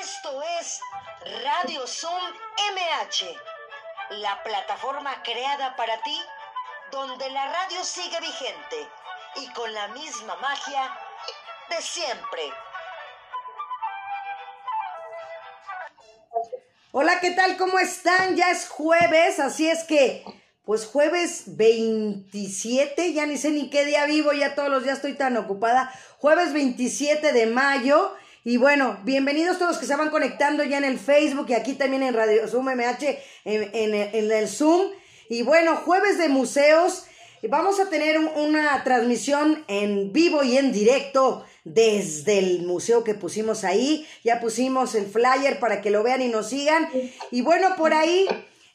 Esto es Radio Zoom MH, la plataforma creada para ti, donde la radio sigue vigente y con la misma magia de siempre. Hola, ¿qué tal? ¿Cómo están? Ya es jueves, así es que, pues jueves 27, ya ni sé ni qué día vivo, ya todos los días estoy tan ocupada. Jueves 27 de mayo. Y bueno, bienvenidos todos los que se van conectando ya en el Facebook y aquí también en Radio Zoom MH, en, en el Zoom. Y bueno, jueves de museos. Vamos a tener una transmisión en vivo y en directo desde el museo que pusimos ahí. Ya pusimos el flyer para que lo vean y nos sigan. Y bueno, por ahí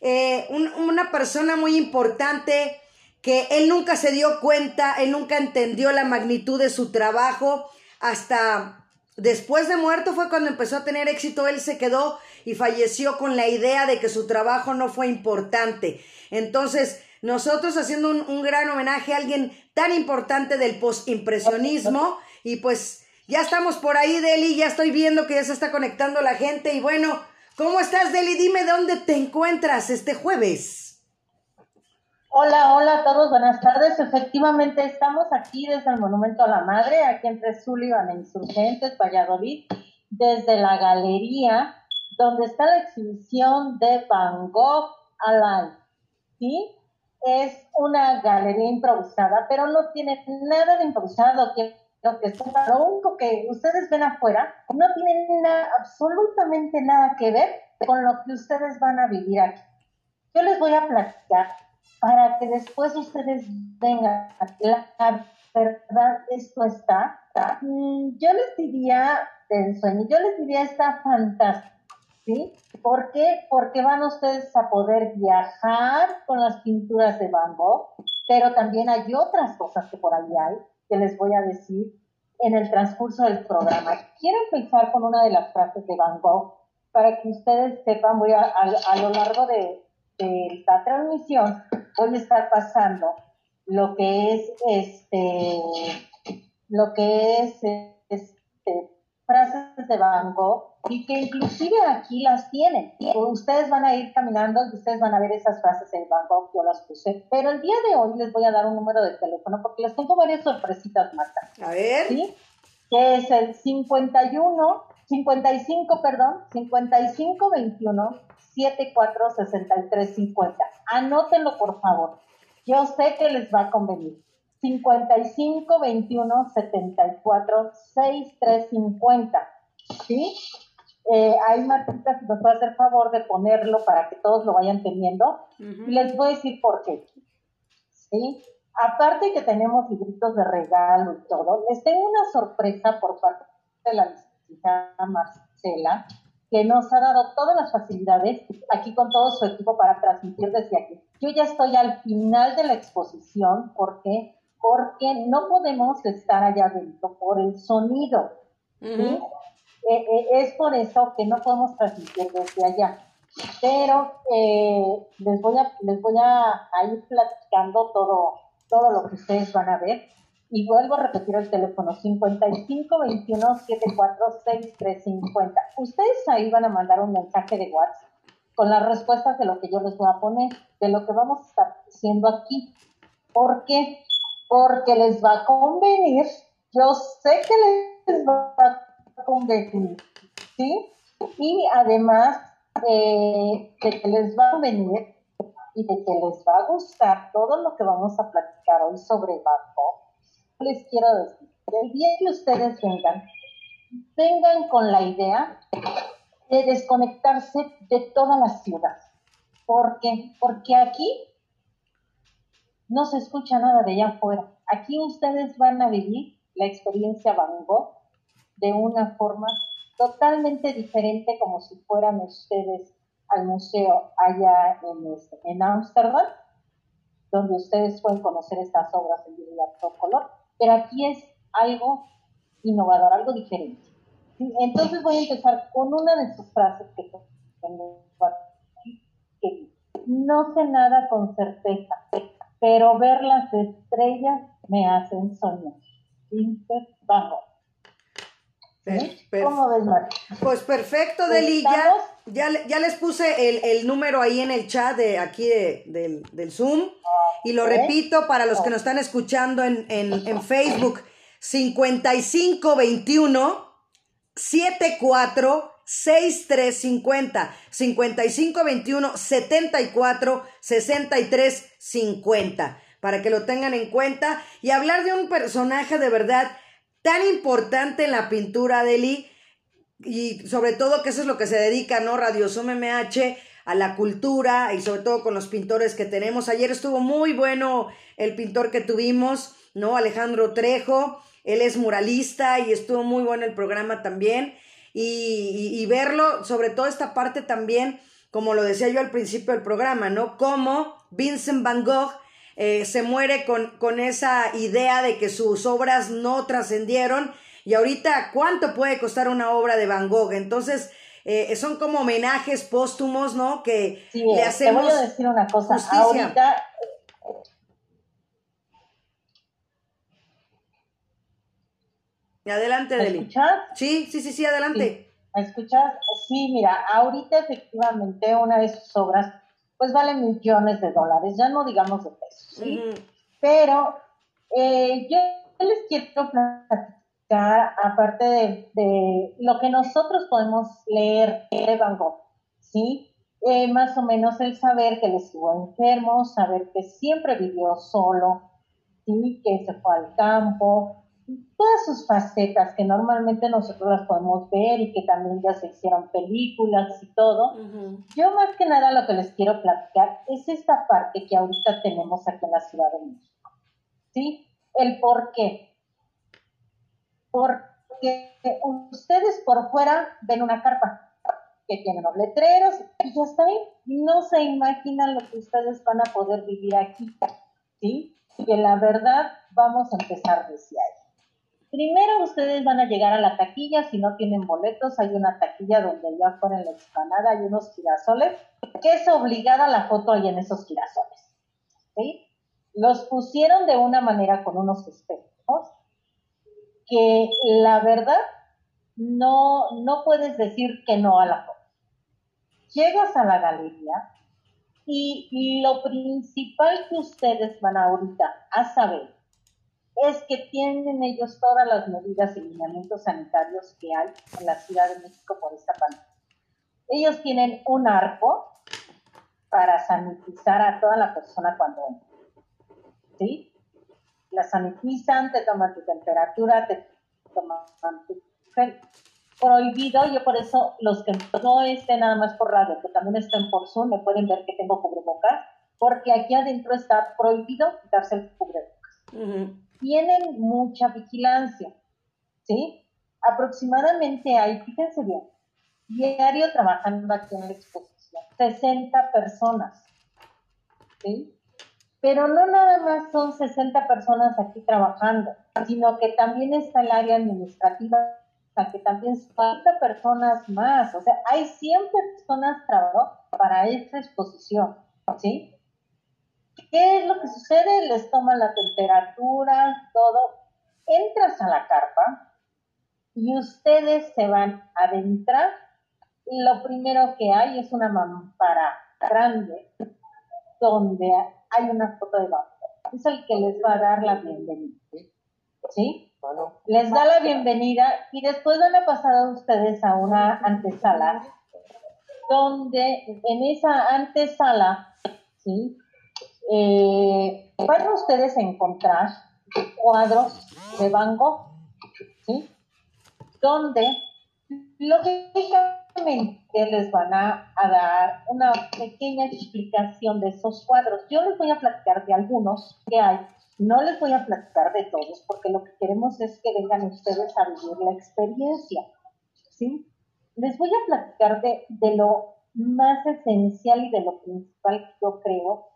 eh, una persona muy importante que él nunca se dio cuenta, él nunca entendió la magnitud de su trabajo hasta después de muerto fue cuando empezó a tener éxito, él se quedó y falleció con la idea de que su trabajo no fue importante. Entonces, nosotros haciendo un, un gran homenaje a alguien tan importante del postimpresionismo, y pues ya estamos por ahí, Deli, ya estoy viendo que ya se está conectando la gente. Y bueno, ¿cómo estás, Deli? Dime dónde te encuentras este jueves. Hola, hola a todos, buenas tardes. Efectivamente, estamos aquí desde el Monumento a la Madre, aquí entre Sullivan e Insurgentes, Valladolid, desde la galería donde está la exhibición de Van Gogh Alive. ¿Sí? Es una galería improvisada, pero no tiene nada de improvisado. que lo que lo único que ustedes ven afuera no tiene nada, absolutamente nada que ver con lo que ustedes van a vivir aquí. Yo les voy a platicar para que después ustedes vengan, la verdad, esto está, mm, yo les diría del sueño, yo les diría está fantástico, ¿sí? ¿Por qué? Porque van ustedes a poder viajar con las pinturas de Van Gogh, pero también hay otras cosas que por ahí hay, que les voy a decir en el transcurso del programa. Quiero empezar con una de las frases de Van Gogh para que ustedes sepan, voy a, a, lo largo de, de, esta transmisión, voy a estar pasando lo que es este, lo que es este, frases de Van Gogh y que inclusive aquí las tienen. Ustedes van a ir caminando y ustedes van a ver esas frases en Van Gogh, yo las puse. Pero el día de hoy les voy a dar un número de teléfono porque les tengo varias sorpresitas, Marta. A ver. ¿Sí? Que es el 51, 55, perdón, 5521 746350. Anótenlo, por favor. Yo sé que les va a convenir. 55 21 74 6350. ¿Sí? Eh, hay Martita, si nos puede hacer favor de ponerlo para que todos lo vayan teniendo. Y les voy a decir por qué. ¿Sí? Aparte que tenemos libritos de regalo y todo, les tengo una sorpresa por parte de la licenciada Marcela, que nos ha dado todas las facilidades aquí con todo su equipo para transmitir desde aquí. Yo ya estoy al final de la exposición porque porque no podemos estar allá adentro por el sonido. ¿sí? Eh, eh, es por eso que no podemos transmitir desde allá. Pero eh, les voy a les voy a, ir platicando todo todo lo que ustedes van a ver y vuelvo a repetir el teléfono 55 21 50. Ustedes ahí van a mandar un mensaje de WhatsApp con las respuestas de lo que yo les voy a poner, de lo que vamos a estar haciendo aquí. ¿Por qué? Porque les va a convenir. Yo sé que les va a convenir, ¿sí? Y además eh, de que les va a venir y de que les va a gustar todo lo que vamos a platicar hoy sobre Barco, les quiero decir, el día que ustedes vengan, vengan con la idea de desconectarse de toda la ciudad. ¿Por qué? Porque aquí no se escucha nada de allá afuera. Aquí ustedes van a vivir la experiencia Van Gogh de una forma totalmente diferente como si fueran ustedes al museo allá en, este, Ámsterdam, donde ustedes pueden conocer estas obras en todo color, pero aquí es algo innovador, algo diferente. Entonces voy a empezar con una de sus frases que tengo aquí, que no sé nada con certeza, pero ver las estrellas me hacen soñar. Van ¿Cómo ves, Marta? Pues perfecto, Deli. Ya, ya, les puse el, el, número ahí en el chat de aquí de, del, del Zoom. Y lo repito para los que nos están escuchando en, en, en Facebook. 5521 74 6350 5521 74 63 50 para que lo tengan en cuenta y hablar de un personaje de verdad tan importante en la pintura de Lee y sobre todo que eso es lo que se dedica, ¿no? Radio Zoom MH a la cultura y sobre todo con los pintores que tenemos. Ayer estuvo muy bueno el pintor que tuvimos, ¿no? Alejandro Trejo, él es muralista y estuvo muy bueno el programa también. Y, y, verlo, sobre todo esta parte también, como lo decía yo al principio del programa, ¿no? Como Vincent Van Gogh eh, se muere con, con esa idea de que sus obras no trascendieron. Y ahorita, ¿cuánto puede costar una obra de Van Gogh? Entonces, eh, son como homenajes póstumos, ¿no? Que le hacemos. Te voy a decir una cosa. Ahorita. Adelante, ¿Me Deli. escuchas? Sí, sí, sí, sí, adelante. ¿Me escuchas? Sí, mira, ahorita efectivamente una de sus obras pues vale millones de dólares, ya no digamos de pesos, ¿sí? Pero eh, yo les quiero platicar, aparte de, lo que nosotros podemos leer de Van Gogh, ¿sí? Eh, más o menos el saber que él estuvo enfermo, saber que siempre vivió solo, ¿sí? Que se fue al campo, todas sus facetas que normalmente nosotros las podemos ver y que también ya se hicieron películas y todo. Yo más que nada lo que les quiero platicar es esta parte que ahorita tenemos aquí en la Ciudad de México. ¿Sí? El por qué. Porque ustedes por fuera ven una carpa que tiene los letreros y ya está ahí. No se imaginan lo que ustedes van a poder vivir aquí. ¿Sí? Que la verdad vamos a empezar desde ahí. Primero ustedes van a llegar a la taquilla, si no tienen boletos, hay una taquilla donde ya fuera en la explanada hay unos girasoles, que es obligada la foto ahí en esos girasoles. ¿sí? Los pusieron de una manera con unos espejos que la verdad no, no puedes decir que no a la foto. Llegas a la galería y lo principal que ustedes van ahorita a saber es que tienen ellos todas las medidas y lineamientos sanitarios que hay en la Ciudad de México por esta pandemia. Ellos tienen un arco para sanitizar a toda la persona cuando entra. ¿Sí? La sanitizan, te toman tu temperatura, te toman tu prohibido, yo por eso los que no estén nada más por radio, que también estén por Zoom, me pueden ver que tengo cubrebocas, porque aquí adentro está prohibido quitarse el cubrebocas tienen mucha vigilancia, ¿sí? Aproximadamente hay, fíjense bien, diario trabajando aquí en la exposición, 60 personas, ¿sí? Pero no nada más son 60 personas aquí trabajando, sino que también está el área administrativa, que también son 40 personas más, o sea, hay 100 personas trabajando para esta exposición, ¿sí? ¿Qué es lo que sucede? Les toman la temperatura, todo. Entras a la carpa y ustedes se van a adentrar. Y lo primero que hay es una mampara grande donde hay una foto de banco. Es el que les va a dar la bienvenida. ¿Sí? Les da la bienvenida y después van a pasar a ustedes a una antesala donde en esa antesala, ¿sí? Eh, van ustedes a encontrar cuadros de Van ¿sí? Donde lógicamente les van a, dar una pequeña explicación de esos cuadros. Yo les voy a platicar de algunos que hay, no les voy a platicar de todos, porque lo que queremos es que vengan ustedes a vivir la experiencia, ¿sí? Les voy a platicar de, de lo más esencial y de lo principal que yo creo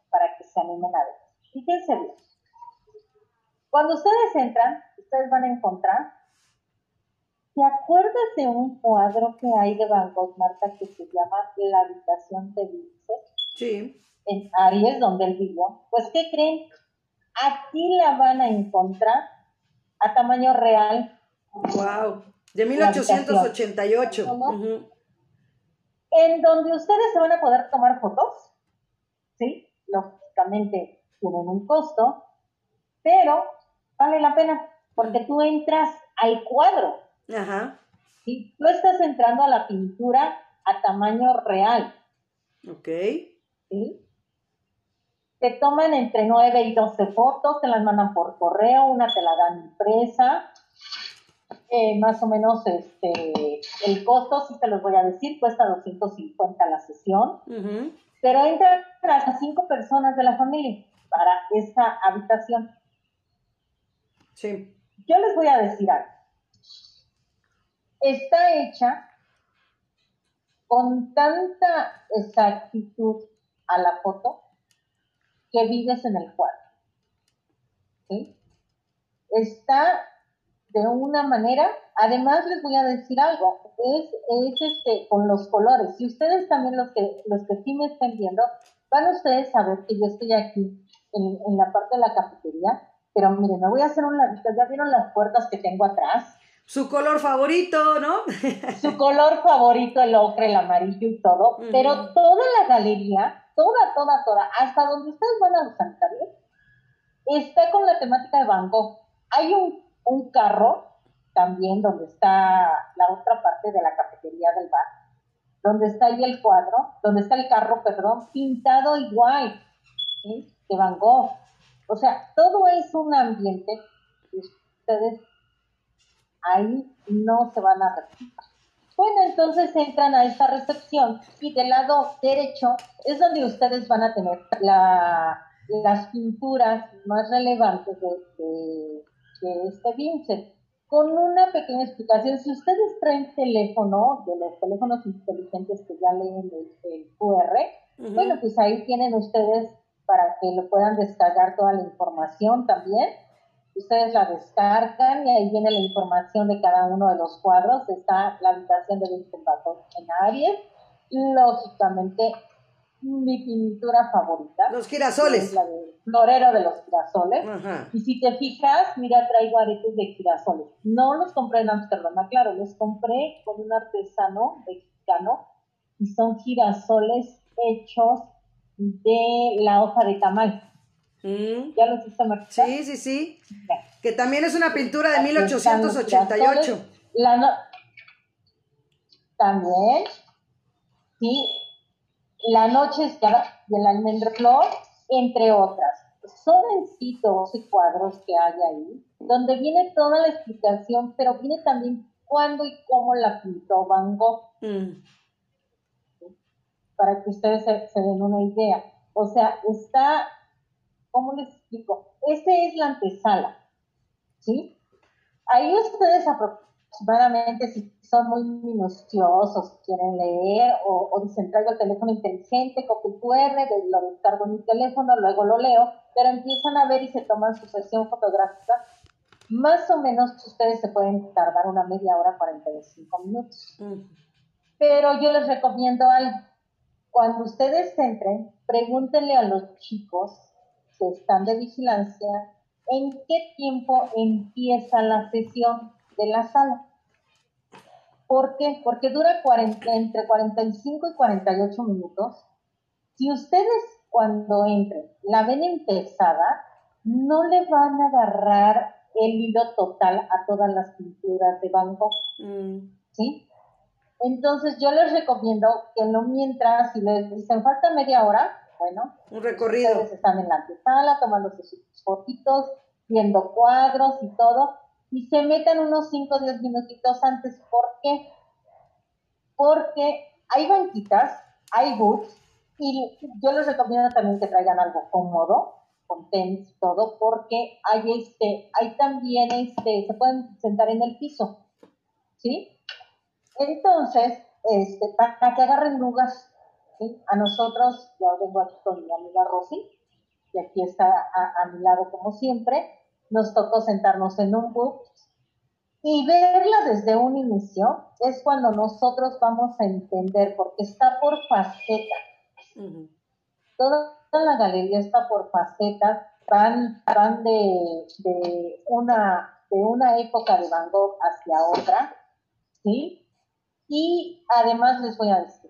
animen a ver. Fíjense bien. Cuando ustedes entran, ustedes van a encontrar, ¿te acuerdas de un cuadro que hay de Van Gogh, Marta, que se llama La habitación de Vincent? Sí. En Aries, donde él vivió. Pues, ¿qué creen? Aquí la van a encontrar a tamaño real. Wow. De 1888. En donde ustedes se van a poder tomar fotos, ¿sí? Lógicamente tienen un costo, pero vale la pena, porque tú entras al cuadro. Ajá. ¿sí? Tú estás entrando a la pintura a tamaño real. Ok. ¿sí? Te toman entre 9 y 12 fotos, te las mandan por correo, una te la dan impresa. Eh, más o menos este, el costo, sí te los voy a decir, cuesta 250 la sesión. Pero entran a cinco personas de la familia para esa habitación. Sí. Yo les voy a decir algo. Está hecha con tanta exactitud a la foto que vives en el cuadro. ¿Sí? Está de una manera, además les voy a decir algo, es, es este, con los colores. Si ustedes también los que, los que sí me estén viendo, van ustedes a ver que yo estoy aquí en, en la parte de la cafetería, pero miren, me voy a hacer un ladito, ya vieron las puertas que tengo atrás. Su color favorito, ¿no? Su color favorito, el ocre, el amarillo y todo, pero toda la galería, toda, toda, toda, hasta donde ustedes van a los sanitarios, está con la temática de Van Gogh. Hay un, un carro también donde está la otra parte de la cafetería del bar, donde está ahí el cuadro, donde está el carro, perdón, pintado igual, ¿sí? De Van Gogh. O sea, todo es un ambiente que ustedes ahí no se van a repetir. Bueno, entonces entran a esta recepción y del lado derecho es donde ustedes van a tener las pinturas más relevantes de, este Vincent. Con una pequeña explicación, si ustedes traen teléfono, de los teléfonos inteligentes que ya leen el, QR, bueno, pues ahí tienen ustedes para que lo puedan descargar toda la información también ustedes la descargan y ahí viene la información de cada uno de los cuadros. Está la habitación de Vincent en Aries, lógicamente mi pintura favorita. Los girasoles. la del florero de los girasoles. Y si te fijas, mira, traigo aretes de girasoles. No los compré en Amsterdam, claro, los compré con un artesano mexicano y son girasoles hechos de la hoja de tamal. Mm. ¿Ya los viste, Marta? Sí, sí, sí. Que también es una pintura de 1888. La no... También. Sí. La noche escala y el almendreflor, entre otras. Son en sí 12 cuadros que hay ahí, donde viene toda la explicación, pero viene también cuándo y cómo la pintó Van Gogh. Mm. Para que ustedes se den una idea. O sea, está ¿cómo les explico? Esta es la antesala, ¿sí? Ahí ustedes aproximadamente, si son muy minuciosos, quieren leer o, dicen traigo el teléfono inteligente, copio QR, lo descargo en mi teléfono, luego lo leo, pero empiezan a ver y se toman su sesión fotográfica. Más o menos ustedes se pueden tardar una media hora, 45 minutos. Pero yo les recomiendo algo. Cuando ustedes entren, pregúntenle a los chicos están de vigilancia, ¿en qué tiempo empieza la sesión de la sala? ¿Por qué? Porque dura entre 45 y 48 minutos. Si ustedes cuando entren la ven empezada, no le van a agarrar el hilo total a todas las pinturas de Van Gogh. Mm. ¿Sí? Entonces yo les recomiendo que no mientras, si les dicen falta media hora, bueno, un recorrido. Ustedes están en la antesala tomándose sus fotitos, viendo cuadros y todo, y se meten unos 5 o 10 minutitos antes. ¿Por qué? Porque hay banquitas, hay boots, y yo les recomiendo también que traigan algo cómodo, con tenis todo, porque hay este, hay también este, se pueden sentar en el piso, ¿sí? Entonces, este, para que agarren lugas a nosotros, yo vengo aquí con mi amiga Rosy, y aquí está a, mi lado como siempre, nos tocó sentarnos en un bus y verla desde un inicio es cuando nosotros vamos a entender, porque está por facetas. Toda, la galería está por facetas, van, van de, de, una, de una época de Van Gogh hacia otra, ¿sí? Y además les voy a decir.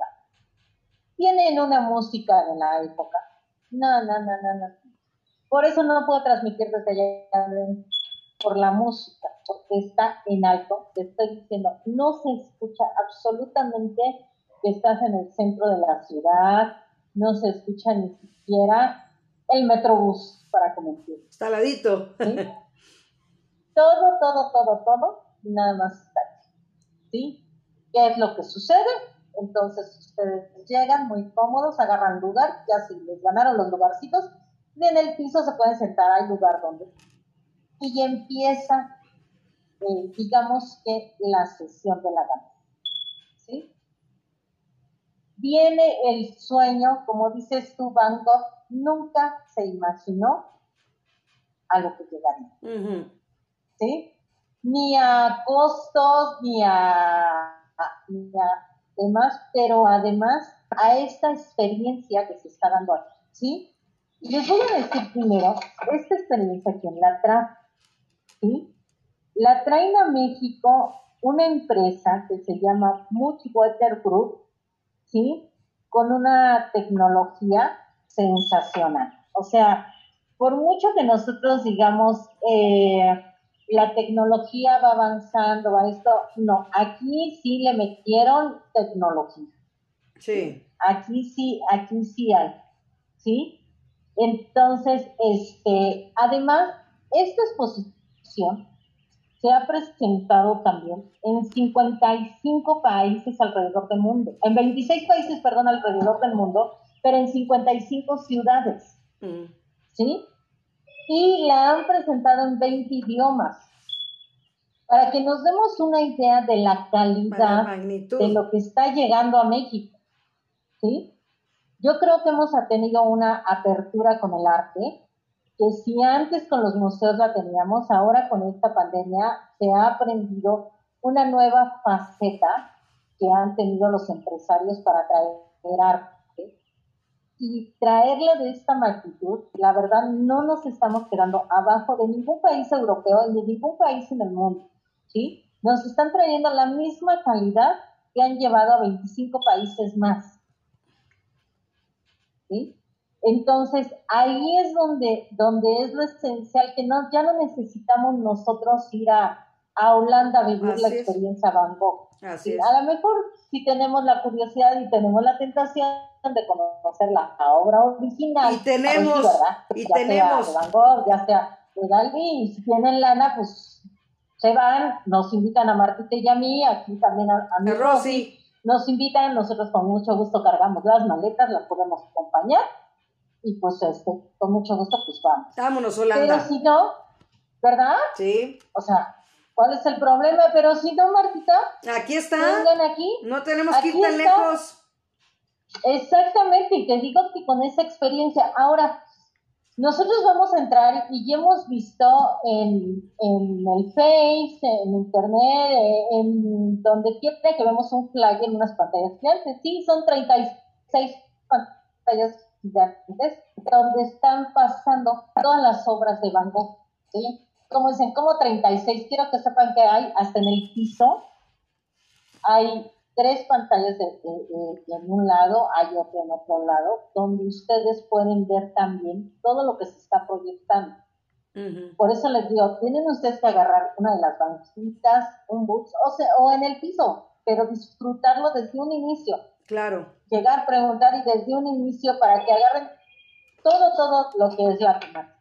Tienen una música de la época. No, no, no, no, no. Por eso no puedo transmitir desde allá por la música, porque está en alto. Te estoy diciendo, no se escucha absolutamente que estás en el centro de la ciudad, no se escucha ni siquiera el metrobús, para me Está ladito. todo, todo, todo, todo, nada más está aquí. ¿Sí? ¿Qué es lo que sucede? Entonces ustedes llegan muy cómodos, agarran lugar, ya si les ganaron los lugarcitos, en el piso se pueden sentar, hay lugar donde. Y empieza, eh, digamos que la sesión de la danza. ¿Sí? Viene el sueño, como dices tú, Van Gogh nunca se imaginó a lo que llegaría. ¿Sí? Ni a costos, ni a, ni a demás, pero además a esta experiencia que se está dando aquí. ¿Sí? Les voy a decir primero, esta experiencia, ¿quién la trae? ¿Sí? La traen a México una empresa que se llama Multiwater Group, ¿sí? Con una tecnología sensacional. O sea, por mucho que nosotros digamos, eh, la tecnología va avanzando a esto, no, aquí sí le metieron tecnología. Sí. Aquí sí, aquí sí hay, ¿sí? Entonces, este, además, esta exposición se ha presentado también en 55 países alrededor del mundo, en 26 países, perdón, alrededor del mundo, pero en 55 ciudades. Mm. ¿Sí? Y la han presentado en 20 idiomas. Para que nos demos una idea de la calidad de lo que está llegando a México. ¿Sí? Yo creo que hemos tenido una apertura con el arte, que si antes con los museos la teníamos, ahora con esta pandemia se ha aprendido una nueva faceta que han tenido los empresarios para traer arte. Y traerla de esta magnitud, la verdad, no nos estamos quedando abajo de ningún país europeo ni de ningún país en el mundo. ¿sí? Nos están trayendo la misma calidad que han llevado a 25 países más. Entonces, ahí es donde, donde es lo esencial, que no, ya no necesitamos nosotros ir a, Holanda a vivir la experiencia Van Gogh. A lo mejor si tenemos la curiosidad y tenemos la tentación de conocer la, obra original. Y tenemos, y ya tenemos. Sea de Van Gogh, ya sea de Dalí, y si tienen lana, pues se van, nos invitan a Martita y a mí, aquí también a, a mi Rosy nos invitan, nosotros con mucho gusto cargamos las maletas, las podemos acompañar y pues este, con mucho gusto pues vamos. Vámonos, Holanda. Pero si no, ¿verdad? Sí. O sea, ¿cuál es el problema? Pero si no, Martita. Aquí está. Vengan aquí. No tenemos que ir tan lejos. Exactamente, y te digo que con esa experiencia, ahora, nosotros vamos a entrar y ya hemos visto en, en el Face, en Internet, en donde quiera que vemos un flyer en unas pantallas gigantes. Sí, son 36 pantallas gigantes donde están pasando todas las obras de Van Gogh. ¿sí? Como dicen, como 36, quiero que sepan que hay hasta en el piso, hay tres pantallas en un lado, hay otro en otro lado, donde ustedes pueden ver también todo lo que se está proyectando. Por eso les digo, tienen ustedes que agarrar una de las banquitas, un bus, o, sea, o en el piso, pero disfrutarlo desde un inicio. Claro. Llegar, preguntar y desde un inicio para que agarren todo, todo lo que es la temática.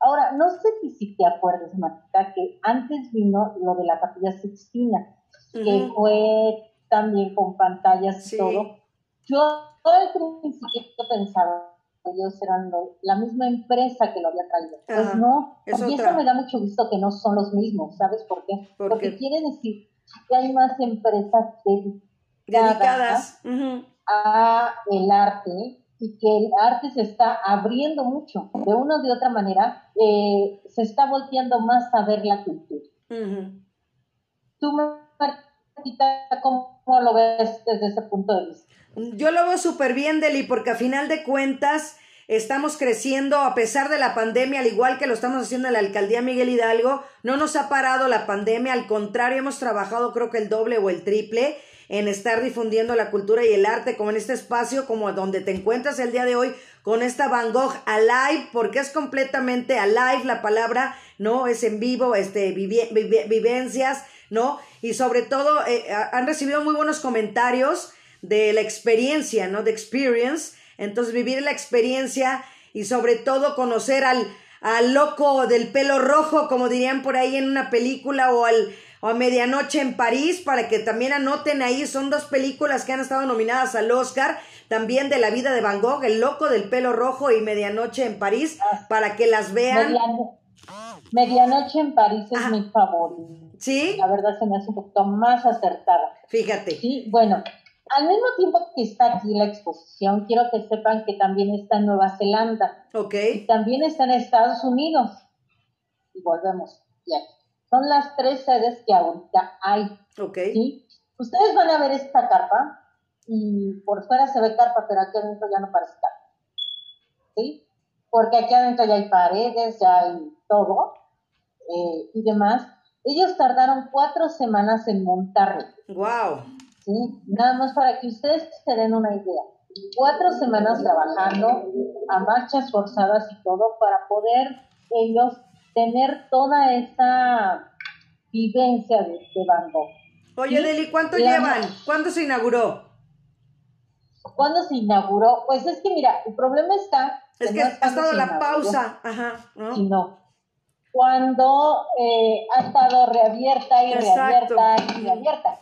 Ahora, no sé si te acuerdas, Marta, que antes vino lo de la capilla Sixtina, que fue también con pantallas y todo. Yo al principio pensaba que ellos eran la misma empresa que lo había traído. pues no, y eso me da mucho gusto que no son los mismos, ¿sabes por qué? Porque quiere decir que hay más empresas dedicadas, a el arte y que el arte se está abriendo mucho. De una o de otra manera, eh, se está volteando más a ver la cultura. Tú, ¿cómo lo ves desde ese punto de vista? Yo lo veo súper bien, Deli, porque a final de cuentas estamos creciendo a pesar de la pandemia, al igual que lo estamos haciendo en la alcaldía Miguel Hidalgo. No nos ha parado la pandemia, al contrario, hemos trabajado creo que el doble o el triple en estar difundiendo la cultura y el arte, como en este espacio, como donde te encuentras el día de hoy, con esta Van Gogh Alive, porque es completamente alive la palabra, ¿no? Es en vivo, este, vivencias, ¿no? Y sobre todo, eh, han recibido muy buenos comentarios de la experiencia, ¿no? De experience. Entonces, vivir la experiencia y sobre todo conocer al, al loco del pelo rojo, como dirían por ahí en una película, o al o a Medianoche en París, para que también anoten ahí, son dos películas que han estado nominadas al Oscar, también de la vida de Van Gogh, El loco del pelo rojo y Medianoche en París, ah. para que las vean. Medianoche en París es mi favorito. ¿Sí? La verdad se me hace un poquito más acertada. Fíjate. Sí, bueno, al mismo tiempo que está aquí la exposición, quiero que sepan que también está en Nueva Zelanda. Ok. Y también está en Estados Unidos. Y volvemos. Y aquí son las tres sedes que ahorita hay. Ok. ¿sí? Ustedes van a ver esta carpa y por fuera se ve carpa, pero aquí adentro ya no parece carpa. ¿Sí? Porque aquí adentro ya hay paredes, ya hay todo eh, y demás. Ellos tardaron cuatro semanas en montarlo. ¡Wow! ¿Sí? Nada más para que ustedes se den una idea. Cuatro semanas trabajando a marchas forzadas y todo para poder ellos tener toda esa vivencia de, de Gogh. Oye, Deli, ¿cuánto llevan? ¿Cuándo se inauguró? ¿Cuándo se inauguró? Pues es que mira, el problema está... Es que ha estado la pausa, ajá. ¿no? no. Cuando eh, ha estado reabierta y reabierta y reabierta.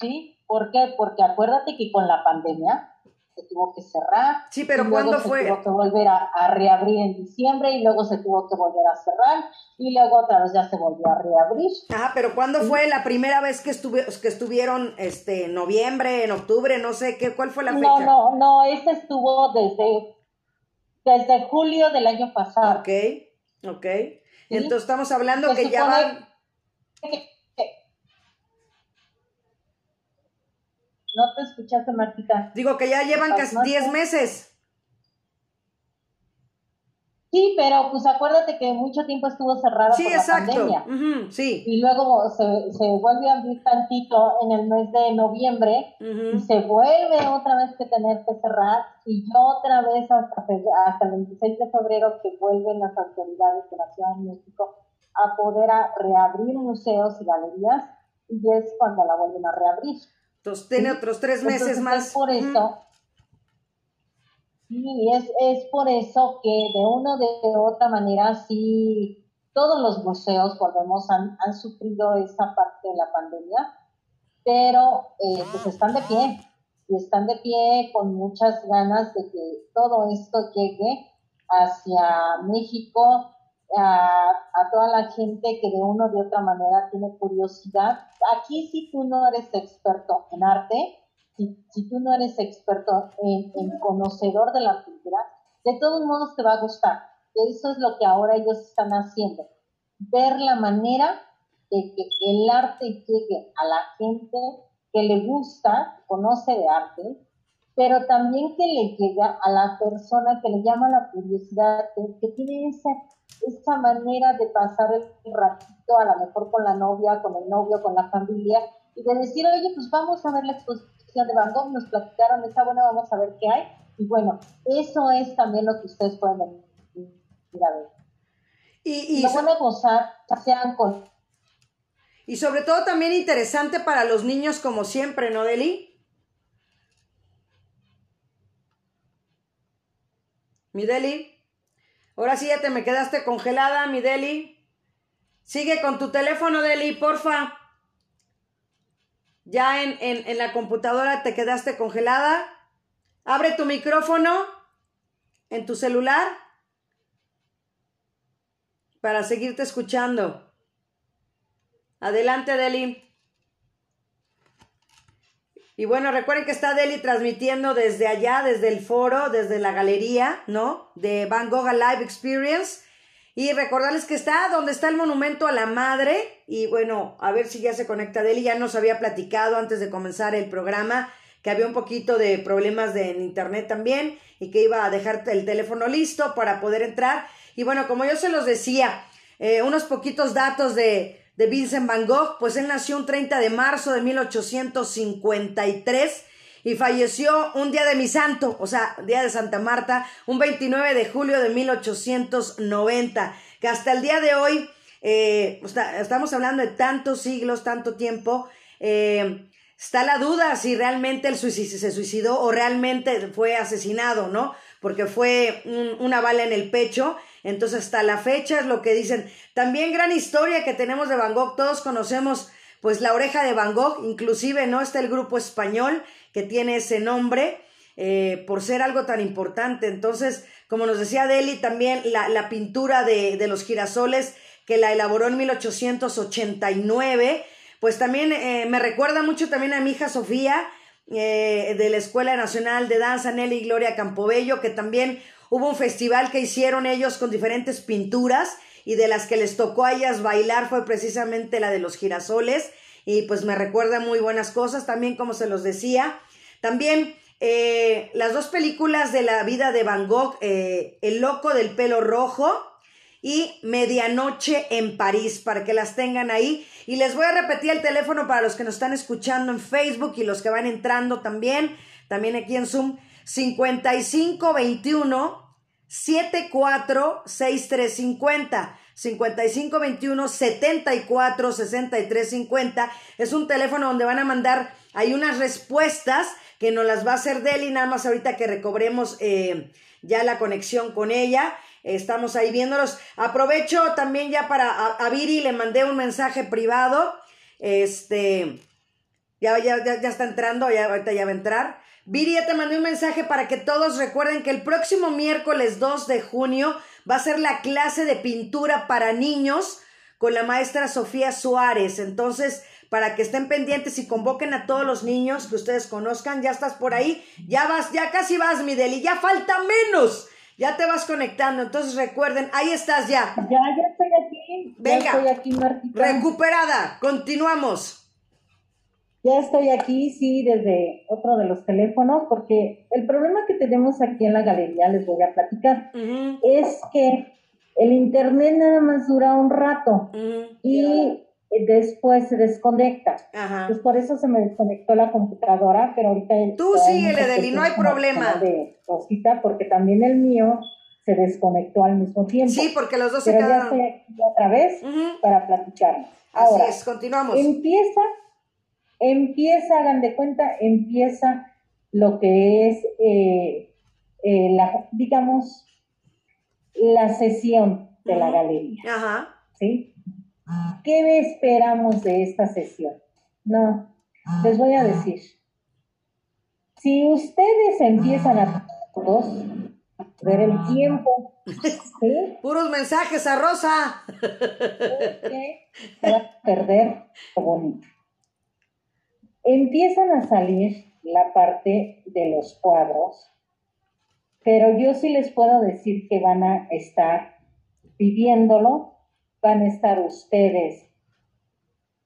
¿Sí? ¿Por qué? Porque acuérdate que con la pandemia se tuvo que cerrar. Sí, pero ¿cuándo fue? Se tuvo que volver a, reabrir en diciembre y luego se tuvo que volver a cerrar y luego otra vez ya se volvió a reabrir. Ajá, pero ¿cuándo fue la primera vez que, que estuvieron, este, noviembre, en octubre, no sé, qué, ¿cuál fue la fecha? No, no, no, ese estuvo desde, desde julio del año pasado. Ok, ok. Entonces estamos hablando que ya van... No te escuchaste, Martita. Digo que ya llevan casi 10 meses. Sí, pero pues acuérdate que mucho tiempo estuvo cerrada sí, por exacto. la pandemia. sí. Y luego se, se, vuelve a abrir tantito en el mes de noviembre y se vuelve otra vez que tener que cerrar y otra vez hasta, hasta el 26 de febrero que vuelven las autoridades de la Ciudad de México a poder a reabrir museos y galerías y es cuando la vuelven a reabrir. Entonces tiene otros tres meses más. Es por eso. Sí, es, es por eso que de una de otra manera sí todos los museos, volvemos, han, han sufrido esa parte de la pandemia, pero eh, pues están de pie y están de pie con muchas ganas de que todo esto llegue hacia México a, a, toda la gente que de una o de otra manera tiene curiosidad. Aquí si tú no eres experto en arte, si, tú no eres experto en, en, conocedor de la cultura, de todos modos te va a gustar. Eso es lo que ahora ellos están haciendo. Ver la manera de que el arte llegue a la gente que le gusta, conoce de arte, pero también que le llegue a la persona que le llama la curiosidad, que, que tiene ese esa manera de pasar el ratito, a lo mejor con la novia, con el novio, con la familia, y de decir, oye, pues vamos a ver la exposición de Van Gogh, nos platicaron, está buena, vamos a ver qué hay. Y bueno, eso es también lo que ustedes pueden ir a ver. Y, y van a gozar, con... Y sobre todo también interesante para los niños como siempre, ¿no, Deli? Mi Deli. Ahora sí ya te me quedaste congelada, mi Deli. Sigue con tu teléfono, Deli, porfa. Ya en, en, la computadora te quedaste congelada. Abre tu micrófono en tu celular para seguirte escuchando. Adelante, Deli. Y bueno, recuerden que está Deli transmitiendo desde allá, desde el foro, desde la galería, ¿no? De Van Gogh Live Experience. Y recordarles que está donde está el monumento a la madre. Y bueno, a ver si ya se conecta Deli. Ya nos había platicado antes de comenzar el programa que había un poquito de problemas de, en internet también y que iba a dejar el teléfono listo para poder entrar. Y bueno, como yo se los decía, eh, unos poquitos datos de, de Vincent Van Gogh, pues él nació un 30 de marzo de 1853 y falleció un día de mi santo, o sea, día de Santa Marta, un 29 de julio de 1890, que hasta el día de hoy, eh, estamos hablando de tantos siglos, tanto tiempo, eh, está la duda si realmente él se suicidó o realmente fue asesinado, ¿no? Porque fue una bala en el pecho. Entonces, hasta la fecha es lo que dicen. También gran historia que tenemos de Van Gogh. Todos conocemos, pues, la oreja de Van Gogh. Inclusive, ¿no? Está el grupo español que tiene ese nombre. Eh, por ser algo tan importante. Entonces, como nos decía Deli, también la, pintura de, de, los girasoles que la elaboró en 1889, pues también eh, me recuerda mucho también a mi hija Sofía, eh, de la Escuela Nacional de Danza, Nelly Gloria Campobello, que también hubo un festival que hicieron ellos con diferentes pinturas y de las que les tocó a ellas bailar fue precisamente la de los girasoles y pues me recuerda muy buenas cosas también como se los decía. También eh, las dos películas de la vida de Van Gogh, El loco del pelo rojo y Medianoche en París, para que las tengan ahí. Y les voy a repetir el teléfono para los que nos están escuchando en Facebook y los que van entrando también, también aquí en Zoom, 5521 746350. 5521 74 50 es un teléfono donde van a mandar hay unas respuestas que nos las va a hacer Deli nada más ahorita que recobremos eh, ya la conexión con ella Estamos ahí viéndolos. Aprovecho también ya para a, Viri, le mandé un mensaje privado. Este, ya, ya, ya, está entrando, ya, ahorita ya va a entrar. Viri, ya te mandé un mensaje para que todos recuerden que el próximo miércoles 2 de junio va a ser la clase de pintura para niños con la maestra Sofía Suárez. Entonces, para que estén pendientes y convoquen a todos los niños que ustedes conozcan, ya estás por ahí, ya vas, ya casi vas, mi Deli, ya falta menos ya te vas conectando, entonces recuerden, ahí estás ya. Ya, ya estoy aquí. Venga. Ya estoy aquí, Martita. Recuperada. Continuamos. Ya estoy aquí, sí, desde otro de los teléfonos, porque el problema que tenemos aquí en la galería, les voy a platicar, es que el internet nada más dura un rato y después se desconecta. Ajá. Pues por eso se me desconectó la computadora, pero ahorita... Tú síguele, Deli, no hay problema. De cosita, porque también el mío se desconectó al mismo tiempo. Sí, porque los dos se quedaron... ya estoy aquí otra vez para platicar. Ahora, Así es, continuamos. Empieza, empieza, hagan de cuenta, empieza lo que es, eh, eh, la, digamos, la sesión de la galería. Ajá. ¿Sí? ¿Qué esperamos de esta sesión? No, les voy a decir. Si ustedes empiezan a todos ver el tiempo, ¿sí? Puros mensajes a Rosa. se va a perder lo bonito. Empiezan a salir la parte de los cuadros, pero yo sí les puedo decir que van a estar viviéndolo van a estar ustedes.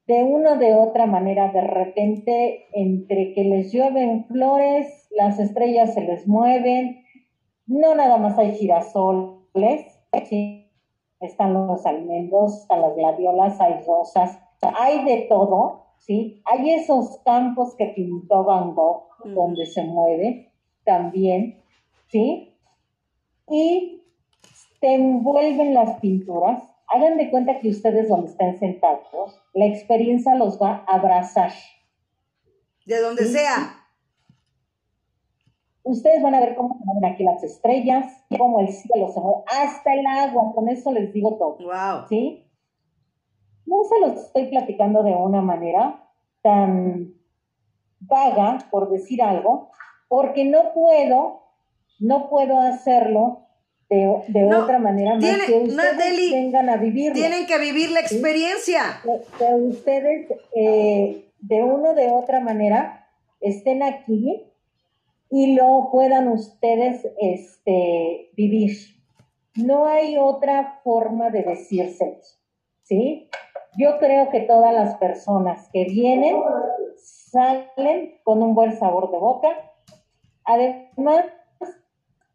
De una de otra manera, de repente, entre que les llueven flores, las estrellas se les mueven, no nada más hay girasoles, están los almendros, están las gladiolas, hay rosas, hay de todo, ¿sí? Hay esos campos que pintó Van Gogh, donde se mueve también, ¿sí? Y te envuelven las pinturas, hagan de cuenta que ustedes donde están sentados, la experiencia los va a abrazar. De donde sea. Ustedes van a ver cómo se mueven aquí las estrellas, cómo el cielo se mueve, hasta el agua, con eso les digo todo. Wow. ¿Sí? No se los estoy platicando de una manera tan vaga, por decir algo, porque no puedo, no puedo hacerlo de, otra manera más que ustedes vengan a vivir. Tienen que vivir la experiencia. Que, ustedes eh, de una o de otra manera estén aquí y lo puedan ustedes este, vivir. No hay otra forma de decírselos, ¿sí? Yo creo que todas las personas que vienen salen con un buen sabor de boca. Además,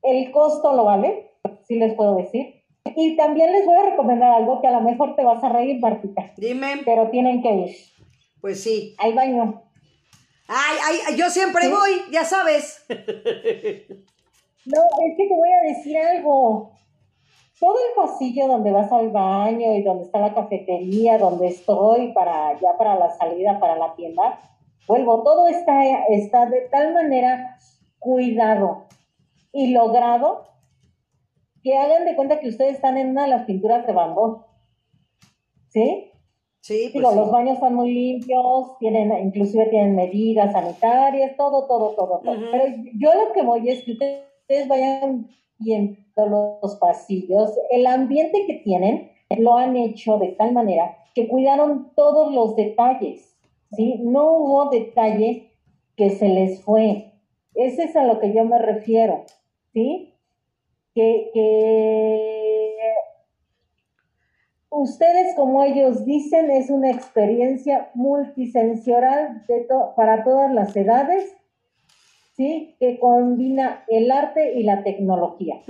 el costo lo vale, si les puedo decir. Y también les voy a recomendar algo que a lo mejor te vas a reír, Martita. Dime. Pero tienen que ir. Pues sí. Al baño. Ay, ay, yo siempre voy, ya sabes. no, es que te voy a decir algo. Todo el pasillo donde vas al baño y donde está la cafetería, donde estoy para ya para la salida para la tienda, vuelvo, todo está, está de tal manera cuidado y logrado que hagan de cuenta que ustedes están en una de las pinturas de Van Gogh. ¿Sí? Sí, pues Digo, los baños están muy limpios, tienen, inclusive tienen medidas sanitarias, todo, todo, todo, todo. Pero yo lo que voy es que ustedes vayan viendo los pasillos, el ambiente que tienen lo han hecho de tal manera que cuidaron todos los detalles, ¿sí? No hubo detalle que se les fue. Ese es a lo que yo me refiero, ¿sí? Que, que ustedes, como ellos dicen, es una experiencia multisensorial de para todas las edades, ¿sí? Que combina el arte y la tecnología.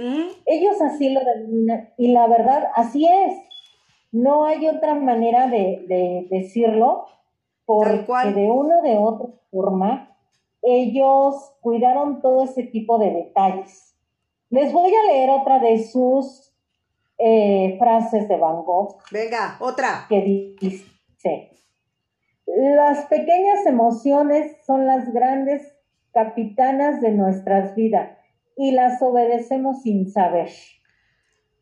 Ellos así lo denominan, y la verdad, así es. No hay otra manera de, decirlo, porque de una o de otra forma, ellos cuidaron todo ese tipo de detalles. Les voy a leer otra de sus eh, frases de Van Gogh. Venga, otra. Que dice, las pequeñas emociones son las grandes capitanas de nuestras vidas y las obedecemos sin saber.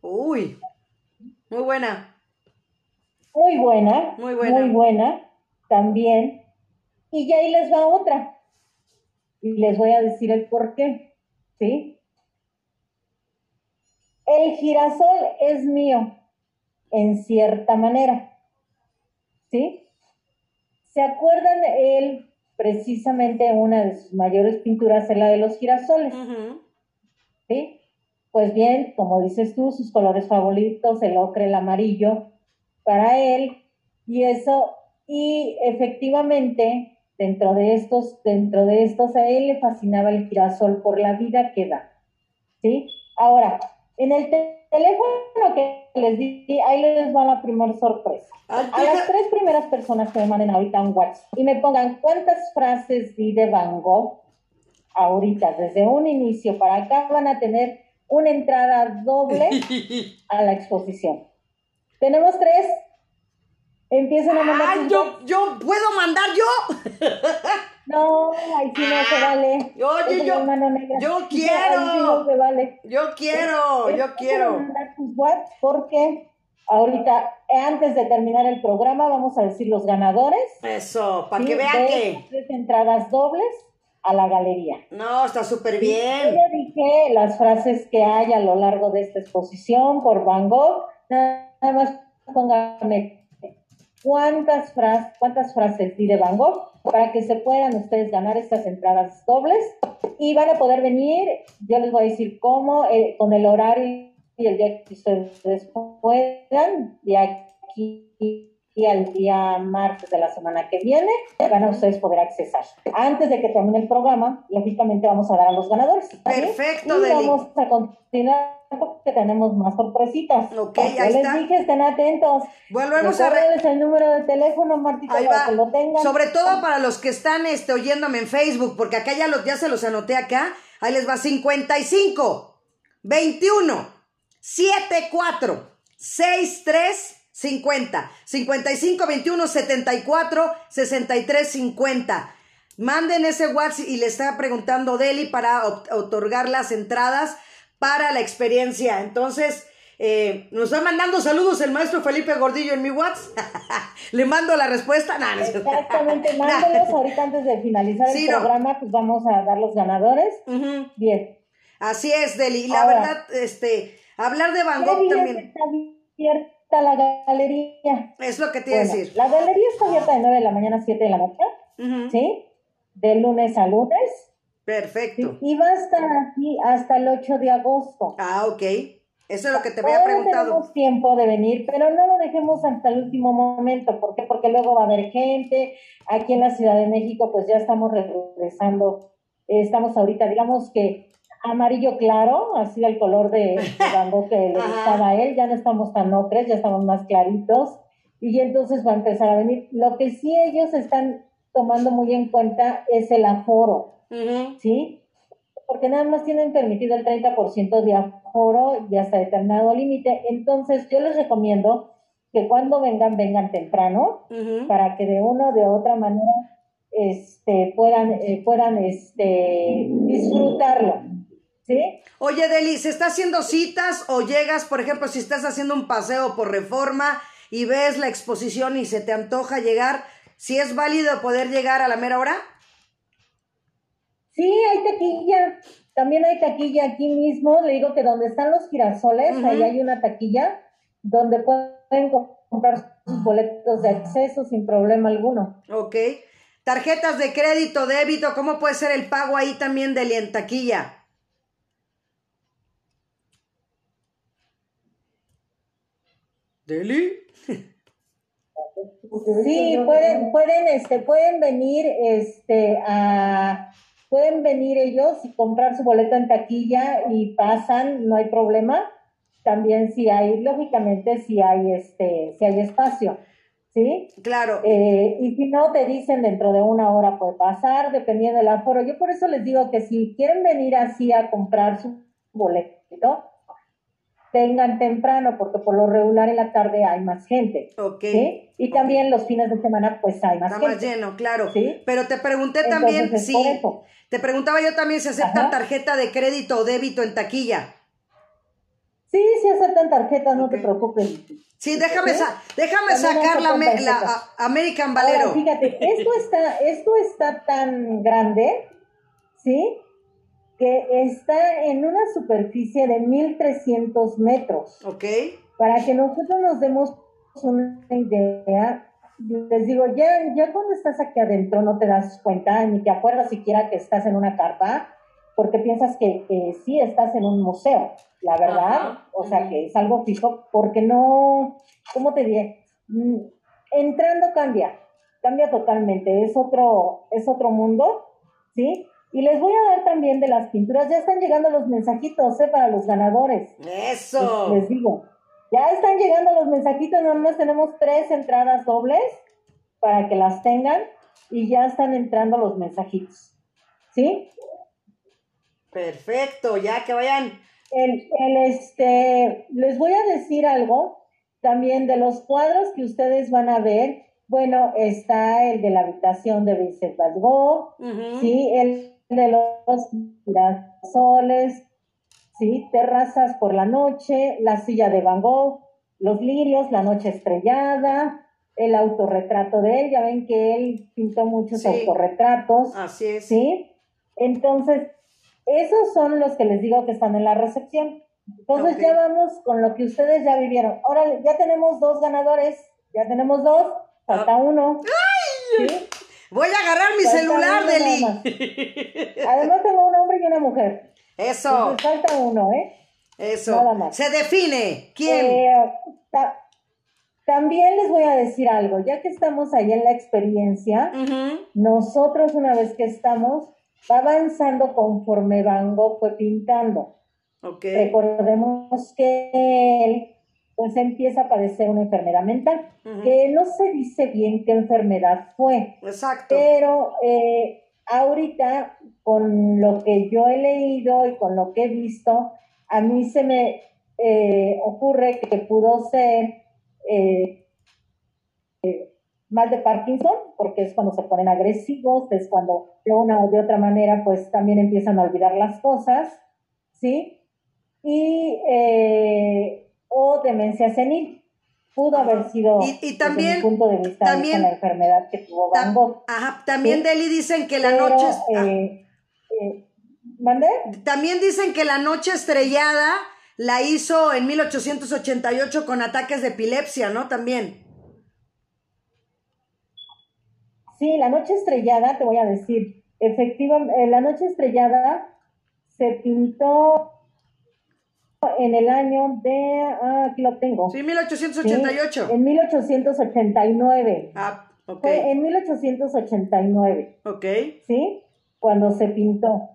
Uy, muy buena. Muy buena. Muy buena. Muy buena también. Y ya ahí les va otra. Y les voy a decir el por qué. ¿Sí? El girasol es mío, en cierta manera. ¿Sí? ¿Se acuerdan de él? Precisamente una de sus mayores pinturas es la de los girasoles. ¿Sí? Pues bien, como dices tú, sus colores favoritos, el ocre, el amarillo, para él, y eso, y efectivamente, dentro de estos, dentro de estos, a él le fascinaba el girasol por la vida que da. ¿Sí? Ahora, en el teléfono que les di, ahí les va la primera sorpresa. a las tres primeras personas que me manden ahorita un WhatsApp y me pongan cuántas frases di de Van Gogh ahorita, desde un inicio para acá, van a tener una entrada doble a la exposición. Tenemos tres. Empiezan a mandar. ¡Ay, yo, yo puedo mandar yo! No, ahí sí no se vale. Oye, yo, yo quiero. no vale. Yo quiero, yo quiero. Porque ahorita, antes de terminar el programa, vamos a decir los ganadores. Eso, para que vean que. Tres entradas dobles a la galería. No, está súper bien. ya dije las frases que hay a lo largo de esta exposición por Van Gogh. Nada más pónganme cuántas, frases, cuántas frases di de Van Gogh para que se puedan ustedes ganar estas entradas dobles. Y van a poder venir, yo les voy a decir cómo, eh, con el horario y el día que ustedes puedan, de aquí y al día martes de la semana que viene, van a ustedes poder accesar. Antes de que termine el programa, lógicamente vamos a dar a los ganadores. Perfecto, Y vamos a continuar porque tenemos más sorpresitas. Ok, ahí les dije, estén atentos. Volvemos a ver. el número de teléfono, Martita, para que lo tengan. Sobre todo para los que están este, oyéndome en Facebook, porque acá ya, los, ya se los anoté acá. Ahí les va 55 21 74 63 50, 55 21 74 63 50. Manden ese WhatsApp y le está preguntando Deli para otorgar las entradas para la experiencia. Entonces, eh, nos está mandando saludos el maestro Felipe Gordillo en mi WhatsApp. Le mando la respuesta. Exactamente, mándelos ahorita antes de finalizar el programa, pues vamos a dar los ganadores. Bien. Así es, Deli. La verdad, este, hablar de Van Gogh también está la galería. Es lo que te iba a decir. La galería está abierta de 9 de la mañana a 7 de la noche, ¿sí? De lunes a lunes. Perfecto. Y va a estar aquí hasta el 8 de agosto. Ah, ok. Eso es lo que te había preguntado. tenemos tiempo de venir, pero no lo dejemos hasta el último momento. ¿Por qué? Porque luego va a haber gente. Aquí en la Ciudad de México, pues ya estamos regresando. Estamos ahorita, digamos que amarillo claro, así el color de, de que le gustaba a él. Ya no estamos tan ocres, ya estamos más claritos. Y entonces va a empezar a venir. Lo que sí ellos están tomando muy en cuenta es el aforo, ¿sí? Porque nada más tienen permitido el 30% de aforo y hasta determinado límite. Entonces, yo les recomiendo que cuando vengan, vengan temprano, para que de una o de otra manera este, puedan, eh, puedan este, disfrutarlo. ¿Sí? Oye, Deli, ¿se está haciendo citas o llegas, por ejemplo, si estás haciendo un paseo por reforma y ves la exposición y se te antoja llegar, si es válido poder llegar a la mera hora? Sí, hay taquilla. También hay taquilla aquí mismo. Le digo que donde están los girasoles, ahí hay una taquilla donde pueden comprar sus boletos de acceso sin problema alguno. Ok. Tarjetas de crédito, débito, ¿cómo puede ser el pago ahí también de en taquilla? ¿Deli? Sí, pueden, pueden, este, pueden venir, este, a, pueden venir ellos y comprar su boleto en taquilla y pasan, no hay problema. También si hay, lógicamente, si hay, este, si hay espacio, ¿sí? Claro. Eh, y si no, te dicen dentro de una hora puede pasar, dependiendo del aforo. Yo por eso les digo que si quieren venir así a comprar su boleto, vengan temprano, porque por lo regular en la tarde hay más gente. Ok. ¿sí? Y también los fines de semana, pues hay más Está gente. más lleno, claro. ¿Sí? Pero te pregunté también si. Te preguntaba yo también si aceptan tarjeta de crédito o débito en taquilla. Sí, sí aceptan tarjetas, no te preocupes. Sí, déjame, déjame sacar la, la American Valero. fíjate, esto está, esto está tan grande, ¿sí? Que está en una superficie de 1300 metros. Ok. Para que nosotros nos demos una idea, les digo, ya, ya cuando estás aquí adentro no te das cuenta, ni te acuerdas siquiera que estás en una carpa, porque piensas que, sí estás en un museo, la verdad, o sea que es algo fijo, porque no, ¿cómo te diré? Mm, entrando cambia, cambia totalmente, es otro, es otro mundo, ¿sí? Y les voy a dar también de las pinturas. Ya están llegando los mensajitos ¿eh? para los ganadores. Eso. Les, digo. Ya están llegando los mensajitos. Nada más tenemos tres entradas dobles para que las tengan. Y ya están entrando los mensajitos. ¿Sí? Perfecto. Ya que vayan. El, el, este, les voy a decir algo también de los cuadros que ustedes van a ver. Bueno, está el de la habitación de Vincent Van Gogh, ¿sí? El de los girasoles, ¿sí? terrazas por la noche, la silla de Van Gogh, los lirios, la noche estrellada, el autorretrato de él, ya ven que él pintó muchos autorretratos. Así es. ¿Sí? Entonces, esos son los que les digo que están en la recepción. Entonces ya vamos con lo que ustedes ya vivieron. Ahora ya tenemos dos ganadores, ya tenemos dos, falta ah. uno. ¡Ay! ¿sí? Voy a agarrar mi celular, Deli. Además tengo un hombre y una mujer. Eso. falta uno, ¿eh? Eso. Nada más. Se define. ¿Quién? Eh, también les voy a decir algo, ya que estamos ahí en la experiencia, nosotros una vez que estamos, va avanzando conforme Van Gogh fue pintando. Okay. Recordemos que él pues empieza a padecer una enfermedad mental, que no se dice bien qué enfermedad fue. Exacto. Pero eh, ahorita, con lo que yo he leído y con lo que he visto, a mí se me eh, ocurre que pudo ser eh, mal de Parkinson, porque es cuando se ponen agresivos, es cuando de una o de otra manera, pues también empiezan a olvidar las cosas, ¿sí? Y o demencia senil. Pudo haber sido y, también, desde mi punto de vista también, la enfermedad que tuvo Van Gogh. Ajá, también Deli dicen que la noche... Eh, eh, ¿Mande? También dicen que la noche estrellada la hizo en 1888 con ataques de epilepsia, ¿no? También. Sí, la noche estrellada, te voy a decir, efectivamente, eh, la noche estrellada se pintó en el año de, ah, aquí lo tengo. Sí, 1888. En 1889. Ah, ok. Fue en 1889. Ok. ¿sí? Cuando se pintó.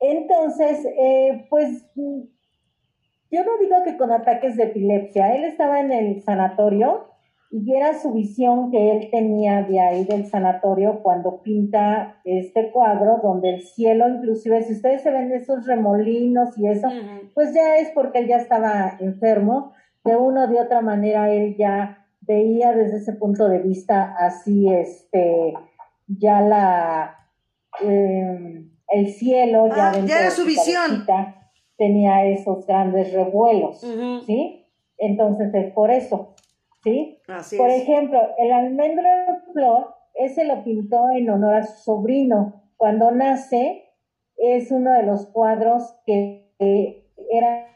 Entonces, eh, pues, yo no digo que con ataques de epilepsia, él estaba en el sanatorio y era su visión que él tenía de ahí del sanatorio cuando pinta este cuadro, donde el cielo, inclusive, si ustedes se ven esos remolinos y eso, pues ya es porque él ya estaba enfermo, de una o de otra manera él ya veía desde ese punto de vista así, este, ya la, eh, el cielo, ya Ah, ya era su visión. tenía esos grandes revuelos. ¿sí? Entonces es por eso, ¿sí? Así Por es. ejemplo, el almendro de flor, ese lo pintó en honor a su sobrino. Cuando nace, es uno de los cuadros que era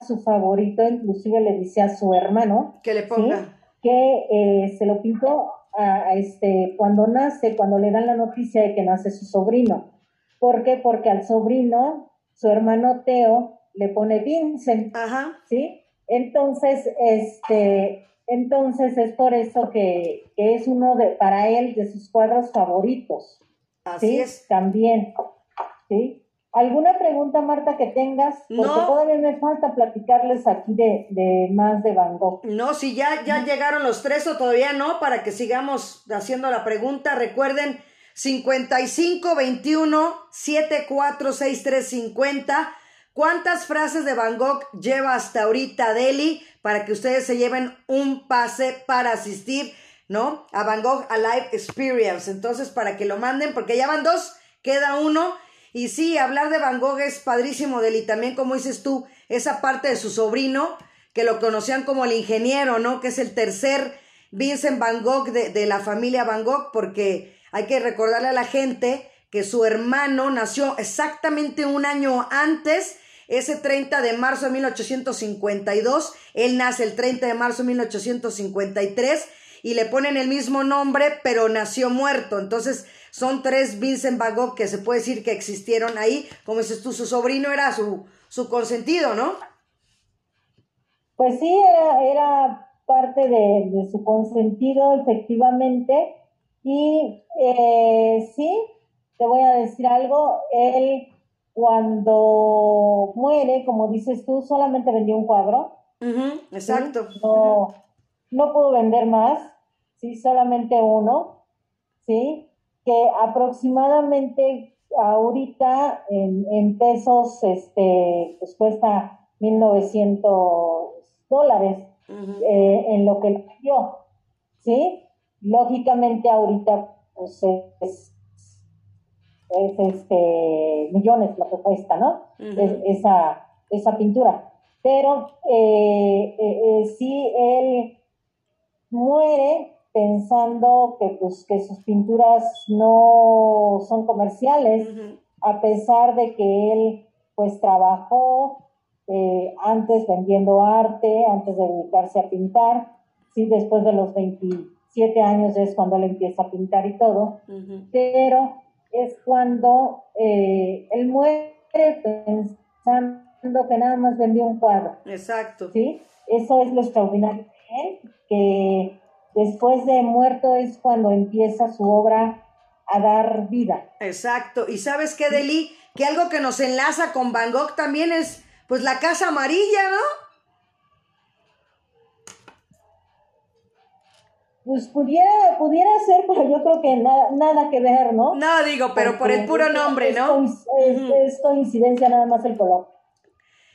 su favorito, inclusive le dice a su hermano Que le ponga. que eh, se lo pintó a, a este, cuando nace, cuando le dan la noticia de que nace su sobrino. ¿Por qué? Porque al sobrino, su hermano Teo, le pone Vincent. Ajá. ¿sí? Entonces, este, entonces es por eso que, que es uno de, para él, de sus cuadros favoritos, Así ¿sí? es. También, ¿sí? ¿Alguna pregunta, Marta, que tengas? Porque No. todavía me falta platicarles aquí de, de más de Van Gogh. No, si ya, ya llegaron los tres o todavía no, para que sigamos haciendo la pregunta. Recuerden, 55 21 74 63 50. ¿Cuántas frases de Van Gogh lleva hasta ahorita Deli para que ustedes se lleven un pase para asistir, ¿no? A Van Gogh Alive Experience. Entonces, para que lo manden, porque ya van dos, queda uno. Y sí, hablar de Van Gogh es padrísimo, Deli. También, como dices tú, esa parte de su sobrino, que lo conocían como el ingeniero, ¿no? Que es el tercer Vincent Van Gogh de, de la familia Van Gogh, porque hay que recordarle a la gente que su hermano nació exactamente un año antes, ese 30 de marzo de 1852, él nace el 30 de marzo de 1853 y le ponen el mismo nombre, pero nació muerto. Entonces, son tres Vincent Van que se puede decir que existieron ahí. Como dices tú, su sobrino era su, su consentido, ¿no? Pues sí, era, era parte de, de su consentido, efectivamente. Y eh, sí, te voy a decir algo, él cuando muere, como dices tú, solamente vendió un cuadro. ¿sí? exacto. No, no pudo vender más, sí, solamente uno, sí, que aproximadamente ahorita en, en pesos, este, pues cuesta 1900 dólares eh, en lo que dio, ¿sí? Lógicamente ahorita pues es, es este millones lo que cuesta, ¿no? Es- esa, esa pintura. Pero eh, eh, eh, sí él muere pensando que pues que sus pinturas no son comerciales, a pesar de que él pues trabajó eh, antes vendiendo arte, antes de dedicarse a pintar, sí, después de los 27 años es cuando él empieza a pintar y todo, pero es cuando eh, él muere pensando que nada más vendió un cuadro, Exacto. ¿sí? Eso es lo extraordinario de él, que después de muerto es cuando empieza su obra a dar vida. Exacto. Y sabes qué, Deli, que algo que nos enlaza con Van Gogh también es, pues, la casa amarilla, ¿no? Pues pudiera, pudiera ser, pero yo creo que nada, nada que ver, ¿no? No, digo, pero por el puro nombre, es ¿no? Es, coincidencia nada más el color.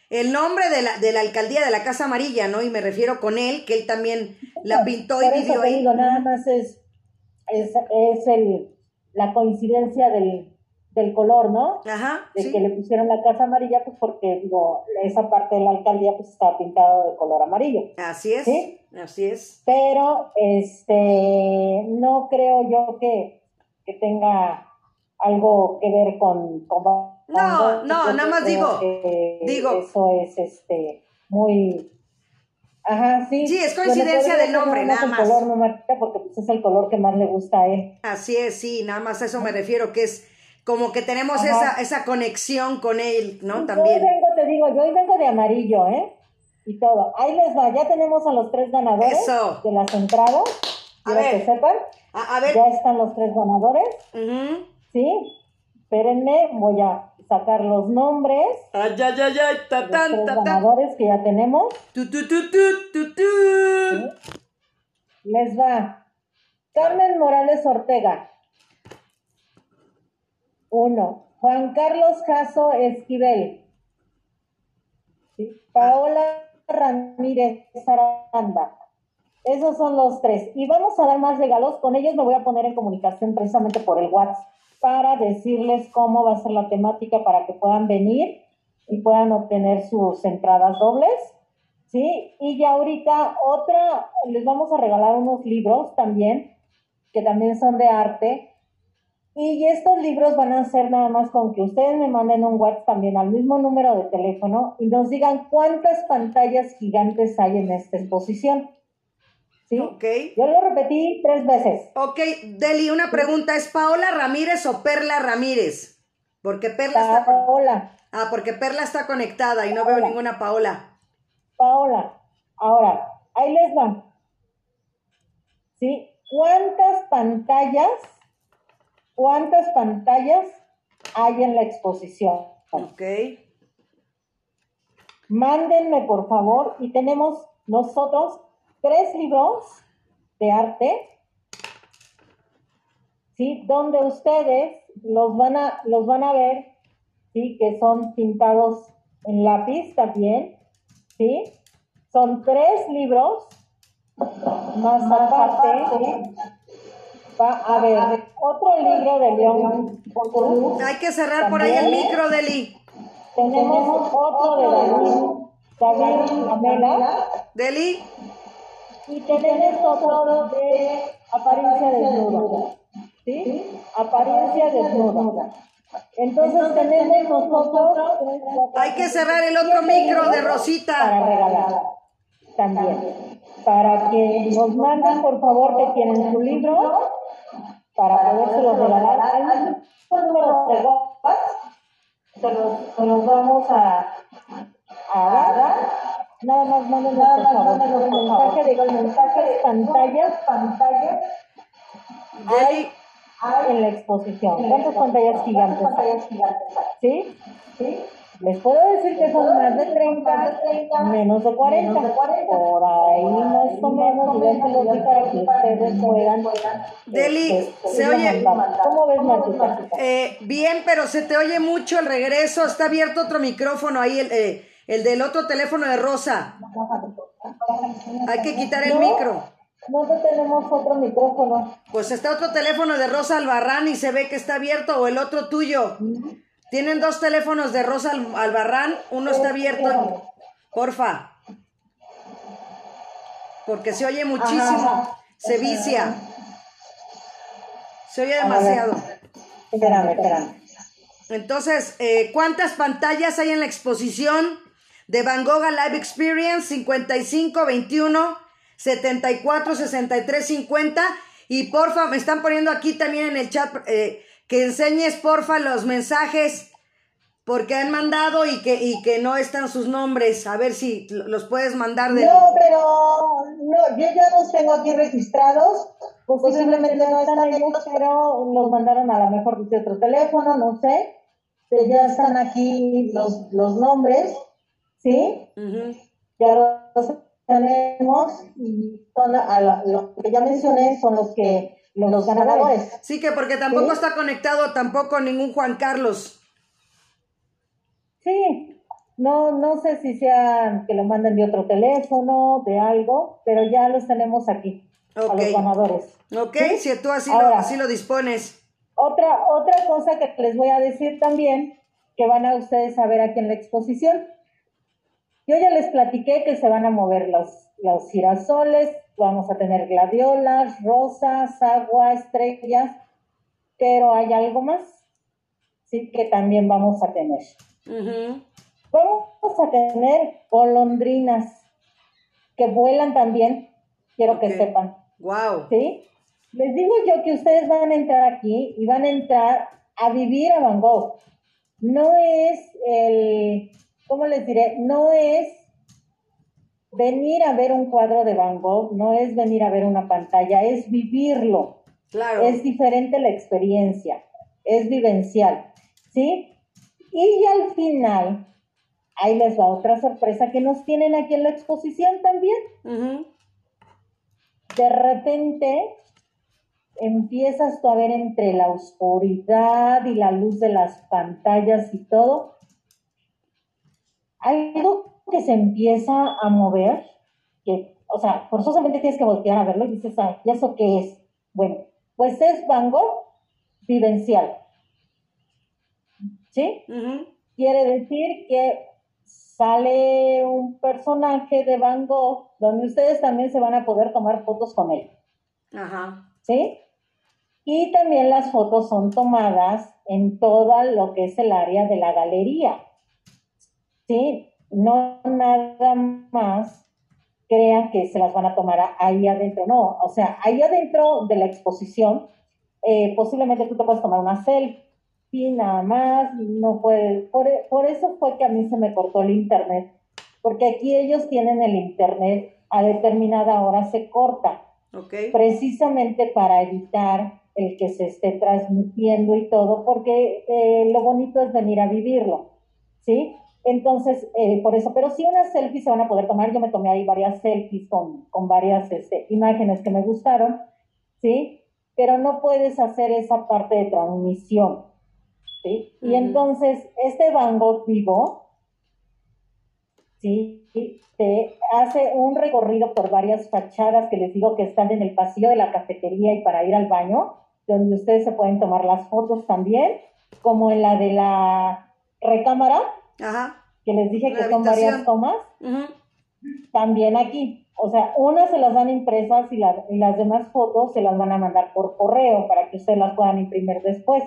El nombre de la, de la alcaldía de la Casa Amarilla, ¿no? Y me refiero con él, que él también la pintó y vivió ahí. digo, nada más es, es, es el, la coincidencia del, del color, ¿no? Ajá, De sí. que le pusieron la casa amarilla, pues porque, digo, esa parte de la alcaldía pues estaba pintada de color amarillo. Así es, ¿Sí? Así es. Pero, este, no creo yo que, que tenga algo que ver con... con No, no, Yo nada más digo, que digo. Eso es, este, muy... Ajá, sí. Sí, es coincidencia del nombre, nada el más. color, no, porque pues, es el color que más le gusta a él. Así es, sí, nada más a eso me refiero, que es como que tenemos Ajá. esa, esa conexión con él, ¿no? Yo También. vengo, te digo, yo hoy vengo de amarillo, ¿eh? Y todo. Ahí les va, ya tenemos a los tres ganadores Eso. de las entradas. A Quiero ver. que sepan, A, a ver. ya están los tres ganadores. ¿sí? Espérenme, voy a sacar los nombres Ay, ay, ay, ay, de ta, los tres ganadores que ya tenemos. Tu, tu, tu, tu, tu, tu. Les va. Carmen Morales Ortega. Uno. Juan Carlos Caso Esquivel. Sí. Paola Ramírez Aranda. Esos son los tres. Y vamos a dar más regalos. Con ellos me voy a poner en comunicación precisamente por el WhatsApp para decirles cómo va a ser la temática para que puedan venir y puedan obtener sus entradas dobles. ¿sí? Y ya ahorita otra, les vamos a regalar unos libros también, que también son de arte. Y estos libros van a ser nada más con que ustedes me manden un WhatsApp también al mismo número de teléfono y nos digan cuántas pantallas gigantes hay en esta exposición. ¿Sí? Ok. Yo lo repetí tres veces. Ok, Deli, una pregunta. ¿Es Paola Ramírez o Perla Ramírez? Porque Perla está... Paola, Ah, porque Perla está conectada y no veo ninguna Paola. Paola. Ahora, ahí les va. ¿Sí? ¿Cuántas pantallas, cuántas pantallas hay en la exposición? Ok. Mándenme, por favor, y tenemos nosotros tres libros de arte, ¿sí? Donde ustedes los van a, los van a ver, ¿sí? Que son pintados en lápiz también, ¿sí? Son tres libros, más aparte, va a haber otro libro de León Hay que cerrar por ahí el micro, Deli. tenemos otro de David, David Amela, Deli. y tenemos otro de apariencia desnuda. ¿Sí? Apariencia desnuda. Entonces tenemos nosotros. Hay que cerrar el otro micro de Para Rosita. regalar también. Para que nos manden, por favor, que tienen su libro, para podérselo regalar al mismo número de WhatsApp. Se los, se los vamos a, a dar. Nada más manden por favor. El mensaje, digo, el mensaje de pantallas, pantallas hay en la exposición. ¿Cuántas pantallas gigantes hay? ¿Sí? ¿Sí? Les puedo decir que son más de 30, menos de 40. Por ahí más o menos, déjenlo para que ustedes puedan. Deli, este, se oye-. ¿Cómo ves, Martita? Eh, bien, pero se te oye mucho el regreso. Está abierto otro micrófono ahí, el, eh, el del otro teléfono de Rosa. Hay que quitar el No. micro. No tenemos otro micrófono. Pues está otro teléfono de Rosa Albarrán y se ve que está abierto, o el otro tuyo. Tienen dos teléfonos de Rosa Al- Albarrán, uno está abierto. Porfa. Porque se oye muchísimo. Se vicia. Se oye demasiado. Espérame, espérame. Entonces, eh, ¿cuántas pantallas hay en la exposición de Van Gogh Live Experience? 55, 21, 74, 63, 50. Y porfa, me están poniendo aquí también en el chat eh, que enseñes porfa los mensajes porque han mandado y que, y que no están sus nombres. A ver si los puedes mandar de... No, pero no, yo ya los tengo aquí registrados. Posiblemente no están ellos, pero los mandaron a lo mejor de otro teléfono, no sé. Pero ya están aquí los, los nombres, ¿sí? Ya los tenemos y son a la- los que ya mencioné son los que los ganadores. Sí, que porque tampoco Sí. está conectado tampoco ningún Juan Carlos. Sí, no, no sé si sean que lo manden de otro teléfono, de algo, pero ya los tenemos aquí, a los ganadores. Ok, ¿Sí? si tú así lo, Ahora. así lo dispones. Otra, otra cosa que les voy a decir también, que van a ustedes a ver aquí en la exposición. Yo ya les platiqué que se van a mover los, los girasoles, vamos a tener gladiolas, rosas, agua, estrellas, pero hay algo más, sí, que también vamos a tener. Vamos a tener golondrinas que vuelan también, quiero que sepan. Wow. ¿sí? Les digo yo que ustedes van a entrar aquí y van a entrar a vivir a Van Gogh. No es el, ¿cómo les diré? No es venir a ver un cuadro de Van Gogh, no es venir a ver una pantalla, es vivirlo. Claro. Es diferente la experiencia, es vivencial, ¿sí? Y al final, ahí les va otra sorpresa que nos tienen aquí en la exposición también. De repente empiezas tú a ver entre la oscuridad y la luz de las pantallas y todo, algo que se empieza a mover, que, o sea, forzosamente tienes que voltear a verlo y dices, ay, ¿y eso qué es? Bueno, pues es Van Gogh vivencial. ¿Sí? Quiere decir que sale un personaje de Van Gogh donde ustedes también se van a poder tomar fotos con él. Ajá. ¿Sí? Y también las fotos son tomadas en todo lo que es el área de la galería. ¿Sí? No nada más crean que se las van a tomar ahí adentro. No, o sea, ahí adentro de la exposición, eh, posiblemente tú te puedes tomar una selfie nada más, no puedes. Por, por eso fue que a mí se me cortó el internet, porque aquí ellos tienen el internet a determinada hora se corta. Okay. Precisamente para evitar el que se esté transmitiendo y todo, porque eh, lo bonito es venir a vivirlo, ¿sí? Entonces, eh, por eso, pero sí unas selfies se van a poder tomar, yo me tomé ahí varias selfies con, con varias este, imágenes que me gustaron, ¿sí? Pero no puedes hacer esa parte de transmisión, ¿sí? Y entonces, este Van Gogh vivo, ¿sí? Te hace un recorrido por varias fachadas que les digo que están en el pasillo de la cafetería y para ir al baño, donde ustedes se pueden tomar las fotos también, como en la de la recámara, que les dije que son varias tomas, también aquí. O sea, unas se las dan impresas y, y las demás fotos se las van a mandar por correo para que ustedes las puedan imprimir después.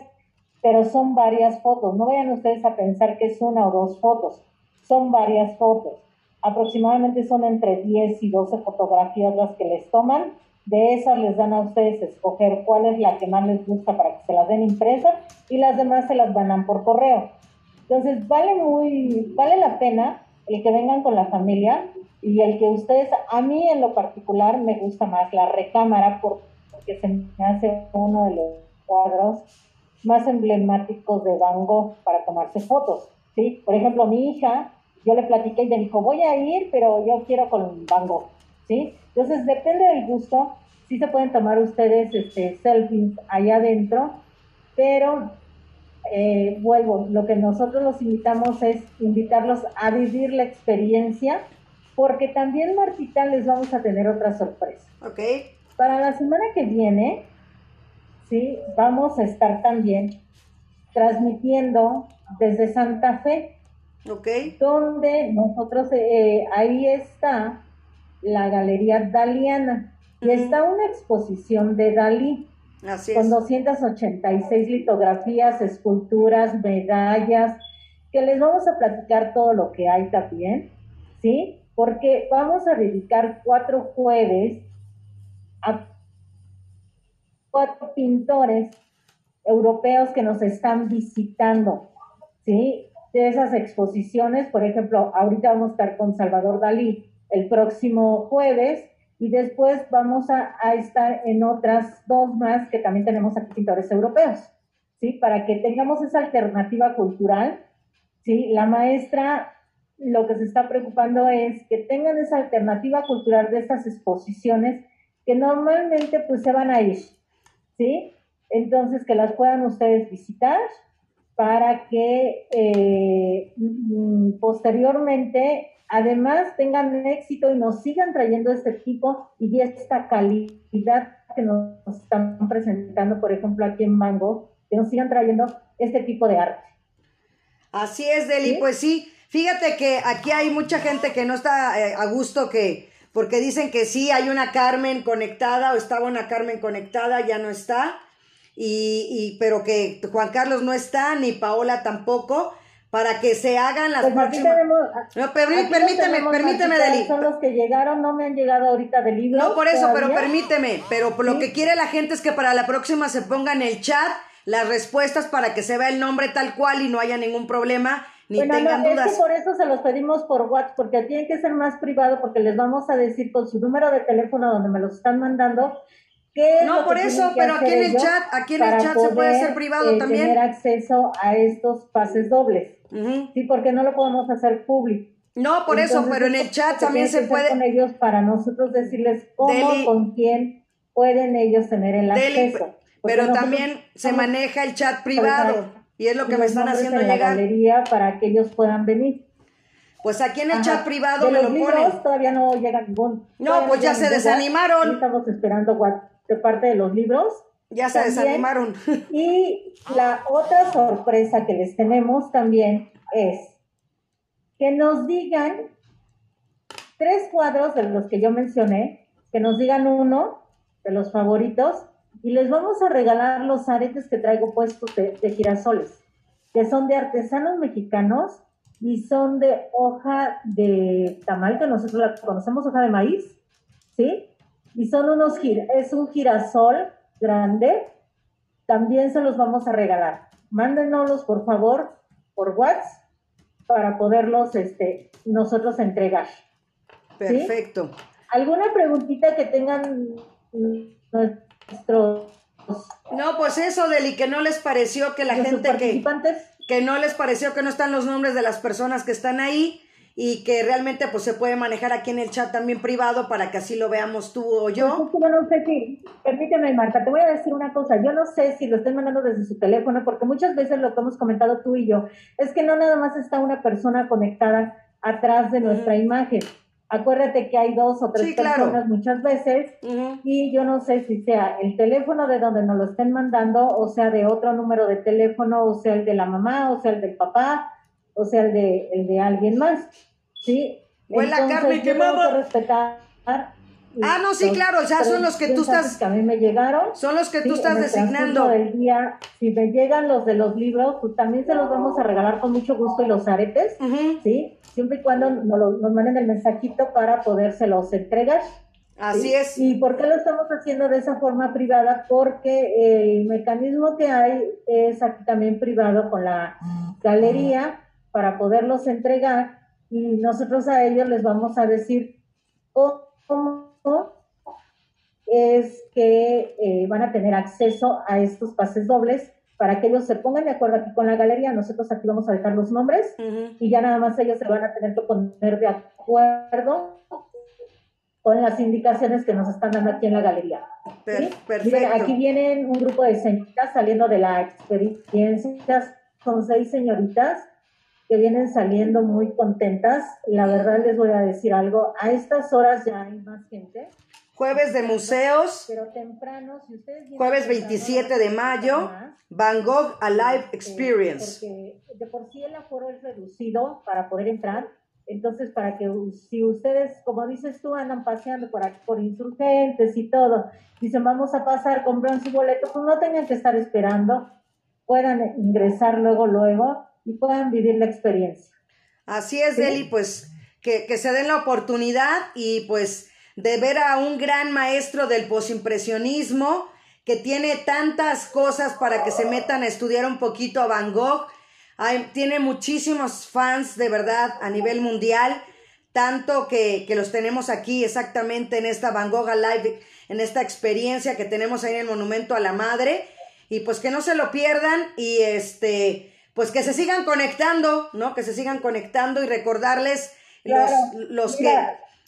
Pero son varias fotos. No vayan ustedes a pensar que es una o dos fotos. Son varias fotos. Aproximadamente son entre 10 y 12 fotografías las que les toman de esas les dan a ustedes escoger cuál es la que más les gusta para que se las den impresa y las demás se las mandan por correo. Entonces vale muy, vale la pena el que vengan con la familia y el que ustedes, a mí en lo particular me gusta más la recámara porque se me hace uno de los cuadros más emblemáticos de Van Gogh para tomarse fotos. ¿sí? Por ejemplo, mi hija, yo le platiqué y me dijo, voy a ir, pero yo quiero con Van Gogh. ¿sí? Entonces, depende del gusto, sí se pueden tomar ustedes este, selfies allá adentro, pero eh, vuelvo, lo que nosotros los invitamos es invitarlos a vivir la experiencia, porque también, Martita, les vamos a tener otra sorpresa. Ok. Para la semana que viene, sí, vamos a estar también transmitiendo desde Santa Fe. Ok. Donde nosotros, eh, ahí está la Galería Daliana. Y está una exposición de Dalí. Con 286 litografías, esculturas, medallas, que les vamos a platicar todo lo que hay también, ¿sí? Porque vamos a dedicar cuatro jueves a cuatro pintores europeos que nos están visitando, ¿sí? De esas exposiciones, por ejemplo, ahorita vamos a estar con Salvador Dalí, el próximo jueves y después vamos a, estar en otras dos más que también tenemos aquí pintores europeos, ¿sí? Para que tengamos esa alternativa cultural, ¿sí? La maestra lo que se está preocupando es que tengan esa alternativa cultural de estas exposiciones que normalmente pues se van a ir, ¿sí? Entonces que las puedan ustedes visitar para que eh, mm, posteriormente además tengan éxito y nos sigan trayendo este tipo y esta calidad que nos están presentando, por ejemplo, aquí en Mango, que nos sigan trayendo este tipo de arte. Así es, Deli, pues sí. Fíjate que aquí hay mucha gente que no está eh, a gusto que, porque dicen que sí, hay una Carmen conectada o estaba una Carmen conectada, ya no está. Y, y pero que Juan Carlos no está, ni Paola tampoco para que se hagan las pues no, permíteme, permíteme, Deli. Son los que llegaron, no me han llegado ahorita del libro. No, por eso, pero permíteme. Pero lo que quiere la gente es que para la próxima se ponga en el chat las respuestas para que se vea el nombre tal cual y no haya ningún problema ni bueno, tengan no, dudas. Es que por eso se los pedimos por WhatsApp, porque tiene que ser más privado, porque les vamos a decir con su número de teléfono donde me los están mandando. qué es No, por eso, tienen pero aquí en el chat, aquí en el chat se puede hacer privado eh, también. tener acceso a estos pases dobles. Sí, porque no lo podemos hacer público. No, por eso, pero en el chat también se puede. con ellos para nosotros decirles cómo, Deli- con quién pueden ellos tener el acceso. Pero también se maneja el chat privado y es lo que me están haciendo en la llegar. galería para que ellos puedan venir. Pues aquí en el Ajá. chat privado De me los lo libros ponen. todavía no llega ningún. No, pues ya se desanimaron. Estamos esperando de parte de los libros. Ya se También- desanimaron. Y la otra sorpresa que les tenemos también es que nos digan tres cuadros de los que yo mencioné, que nos digan uno de los favoritos y les vamos a regalar los aretes que traigo puestos de, de girasoles, que son de artesanos mexicanos y son de hoja de tamal, que nosotros la conocemos, hoja de maíz, ¿sí? Y son unos, es un girasol grande, también se los vamos a regalar. Mándenoslos, por favor, por WhatsApp para poderlos este, nosotros entregar. Perfecto. ¿Alguna preguntita que tengan nuestros, No, pues eso, Deli, que no les pareció que la gente que, que no les pareció que no están los nombres de las personas que están ahí y que realmente pues se puede manejar aquí en el chat también privado para que así lo veamos tú o yo. yo no sé si, permíteme Marta, te voy a decir una cosa, yo no sé si lo estén mandando desde su teléfono, porque muchas veces lo que hemos comentado tú y yo, es que no nada más está una persona conectada atrás de nuestra imagen. Acuérdate que hay dos o tres Sí, claro. personas muchas veces y yo no sé si sea el teléfono de donde nos lo estén mandando, o sea de otro número de teléfono, o sea el de la mamá, o sea el del papá, o sea el de, el de alguien más, ¿sí? Huele a carne quemada. que respetar Ah, no, sí, claro, ya son los que tú estás- que a mí me llegaron. Son los que tú Sí, estás en el designando. transcurso del día, si me llegan los de los libros, pues también se los vamos a regalar con mucho gusto y los aretes. ¿sí? Siempre y cuando nos, nos manden el mensajito para podérselos entregar. Así ¿sí? es. ¿Y por qué lo estamos haciendo de esa forma privada? Porque el mecanismo que hay es aquí también privado con la galería para poderlos entregar y nosotros a ellos les vamos a decir cómo es que eh, van a tener acceso a estos pases dobles para que ellos se pongan de acuerdo aquí con la galería. Nosotros aquí vamos a dejar los nombres Ujú. y ya nada más ellos se van a tener que poner de acuerdo con las indicaciones que nos están dando aquí en la galería. Per- ¿sí? Miren, perfecto. aquí vienen un grupo de señoritas saliendo de la experiencia, son seis señoritas que vienen saliendo muy contentas. La verdad les voy a decir algo, a estas horas ya hay más gente, Jueves de museos, pero temprano, si ustedes... jueves temprano, 27 de mayo, Van Gogh Alive eh, Experience. porque de por sí el aforo es reducido para poder entrar. Entonces, para que si ustedes, como dices tú, andan paseando por aquí, por insurgentes y todo, dicen vamos a pasar, compran su boleto, pues no tengan que estar esperando, puedan ingresar luego, luego y puedan vivir la experiencia. Así es, ¿Sí? Deli, pues que, que se den la oportunidad y pues de ver a un gran maestro del posimpresionismo que tiene tantas cosas para que se metan a estudiar un poquito a Van Gogh. Hay- tiene muchísimos fans de verdad a nivel mundial, tanto que, que los tenemos aquí exactamente en esta Van Gogh Live, en esta experiencia que tenemos ahí en el Monumento a la Madre. Y pues que no se lo pierdan y este, pues que se sigan conectando, ¿no? Que se sigan conectando y recordarles Claro, los, los que...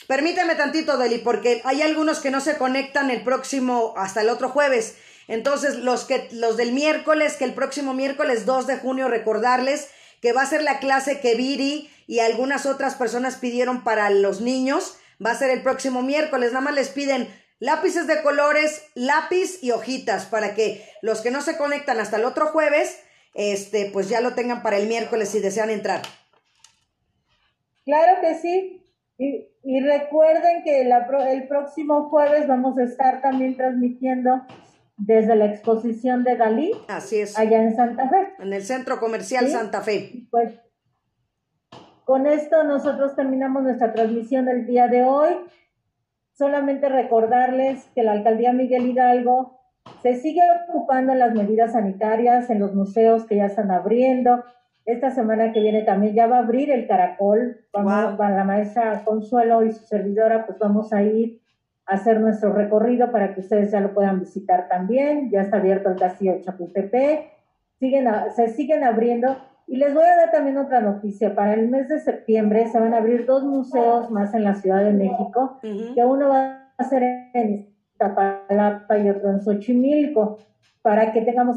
Permíteme tantito, Deli, porque hay algunos que no se conectan el próximo, hasta el otro jueves. Entonces, los que, los del miércoles, que el próximo miércoles 2 de junio, recordarles que va a ser la clase que Viri y algunas otras personas pidieron para los niños. Va a ser el próximo miércoles. Nada más les piden lápices de colores, lápiz y hojitas para que los que no se conectan hasta el otro jueves, este, pues ya lo tengan para el miércoles si desean entrar. Claro que sí. Y, y recuerden que la el próximo jueves vamos a estar también transmitiendo desde la exposición de Dalí Así es. allá en Santa Fe. En el Centro Comercial Sí. Santa Fe. Pues con esto nosotros terminamos nuestra transmisión del día de hoy. Solamente recordarles que la alcaldía Miguel Hidalgo se sigue ocupando en las medidas sanitarias, en los museos que ya están abriendo, Esta semana que viene también ya va a abrir el caracol. Vamos, Guau. La maestra Consuelo y su servidora, pues vamos a ir a hacer nuestro recorrido para que ustedes ya lo puedan visitar también. Ya está abierto el castillo de Chapultepec. Siguen se siguen abriendo. Y les voy a dar también otra noticia. Para el mes de septiembre se van a abrir dos museos más en la Ciudad de México que uno va a ser en Iztapalapa y otro en Xochimilco, para que tengamos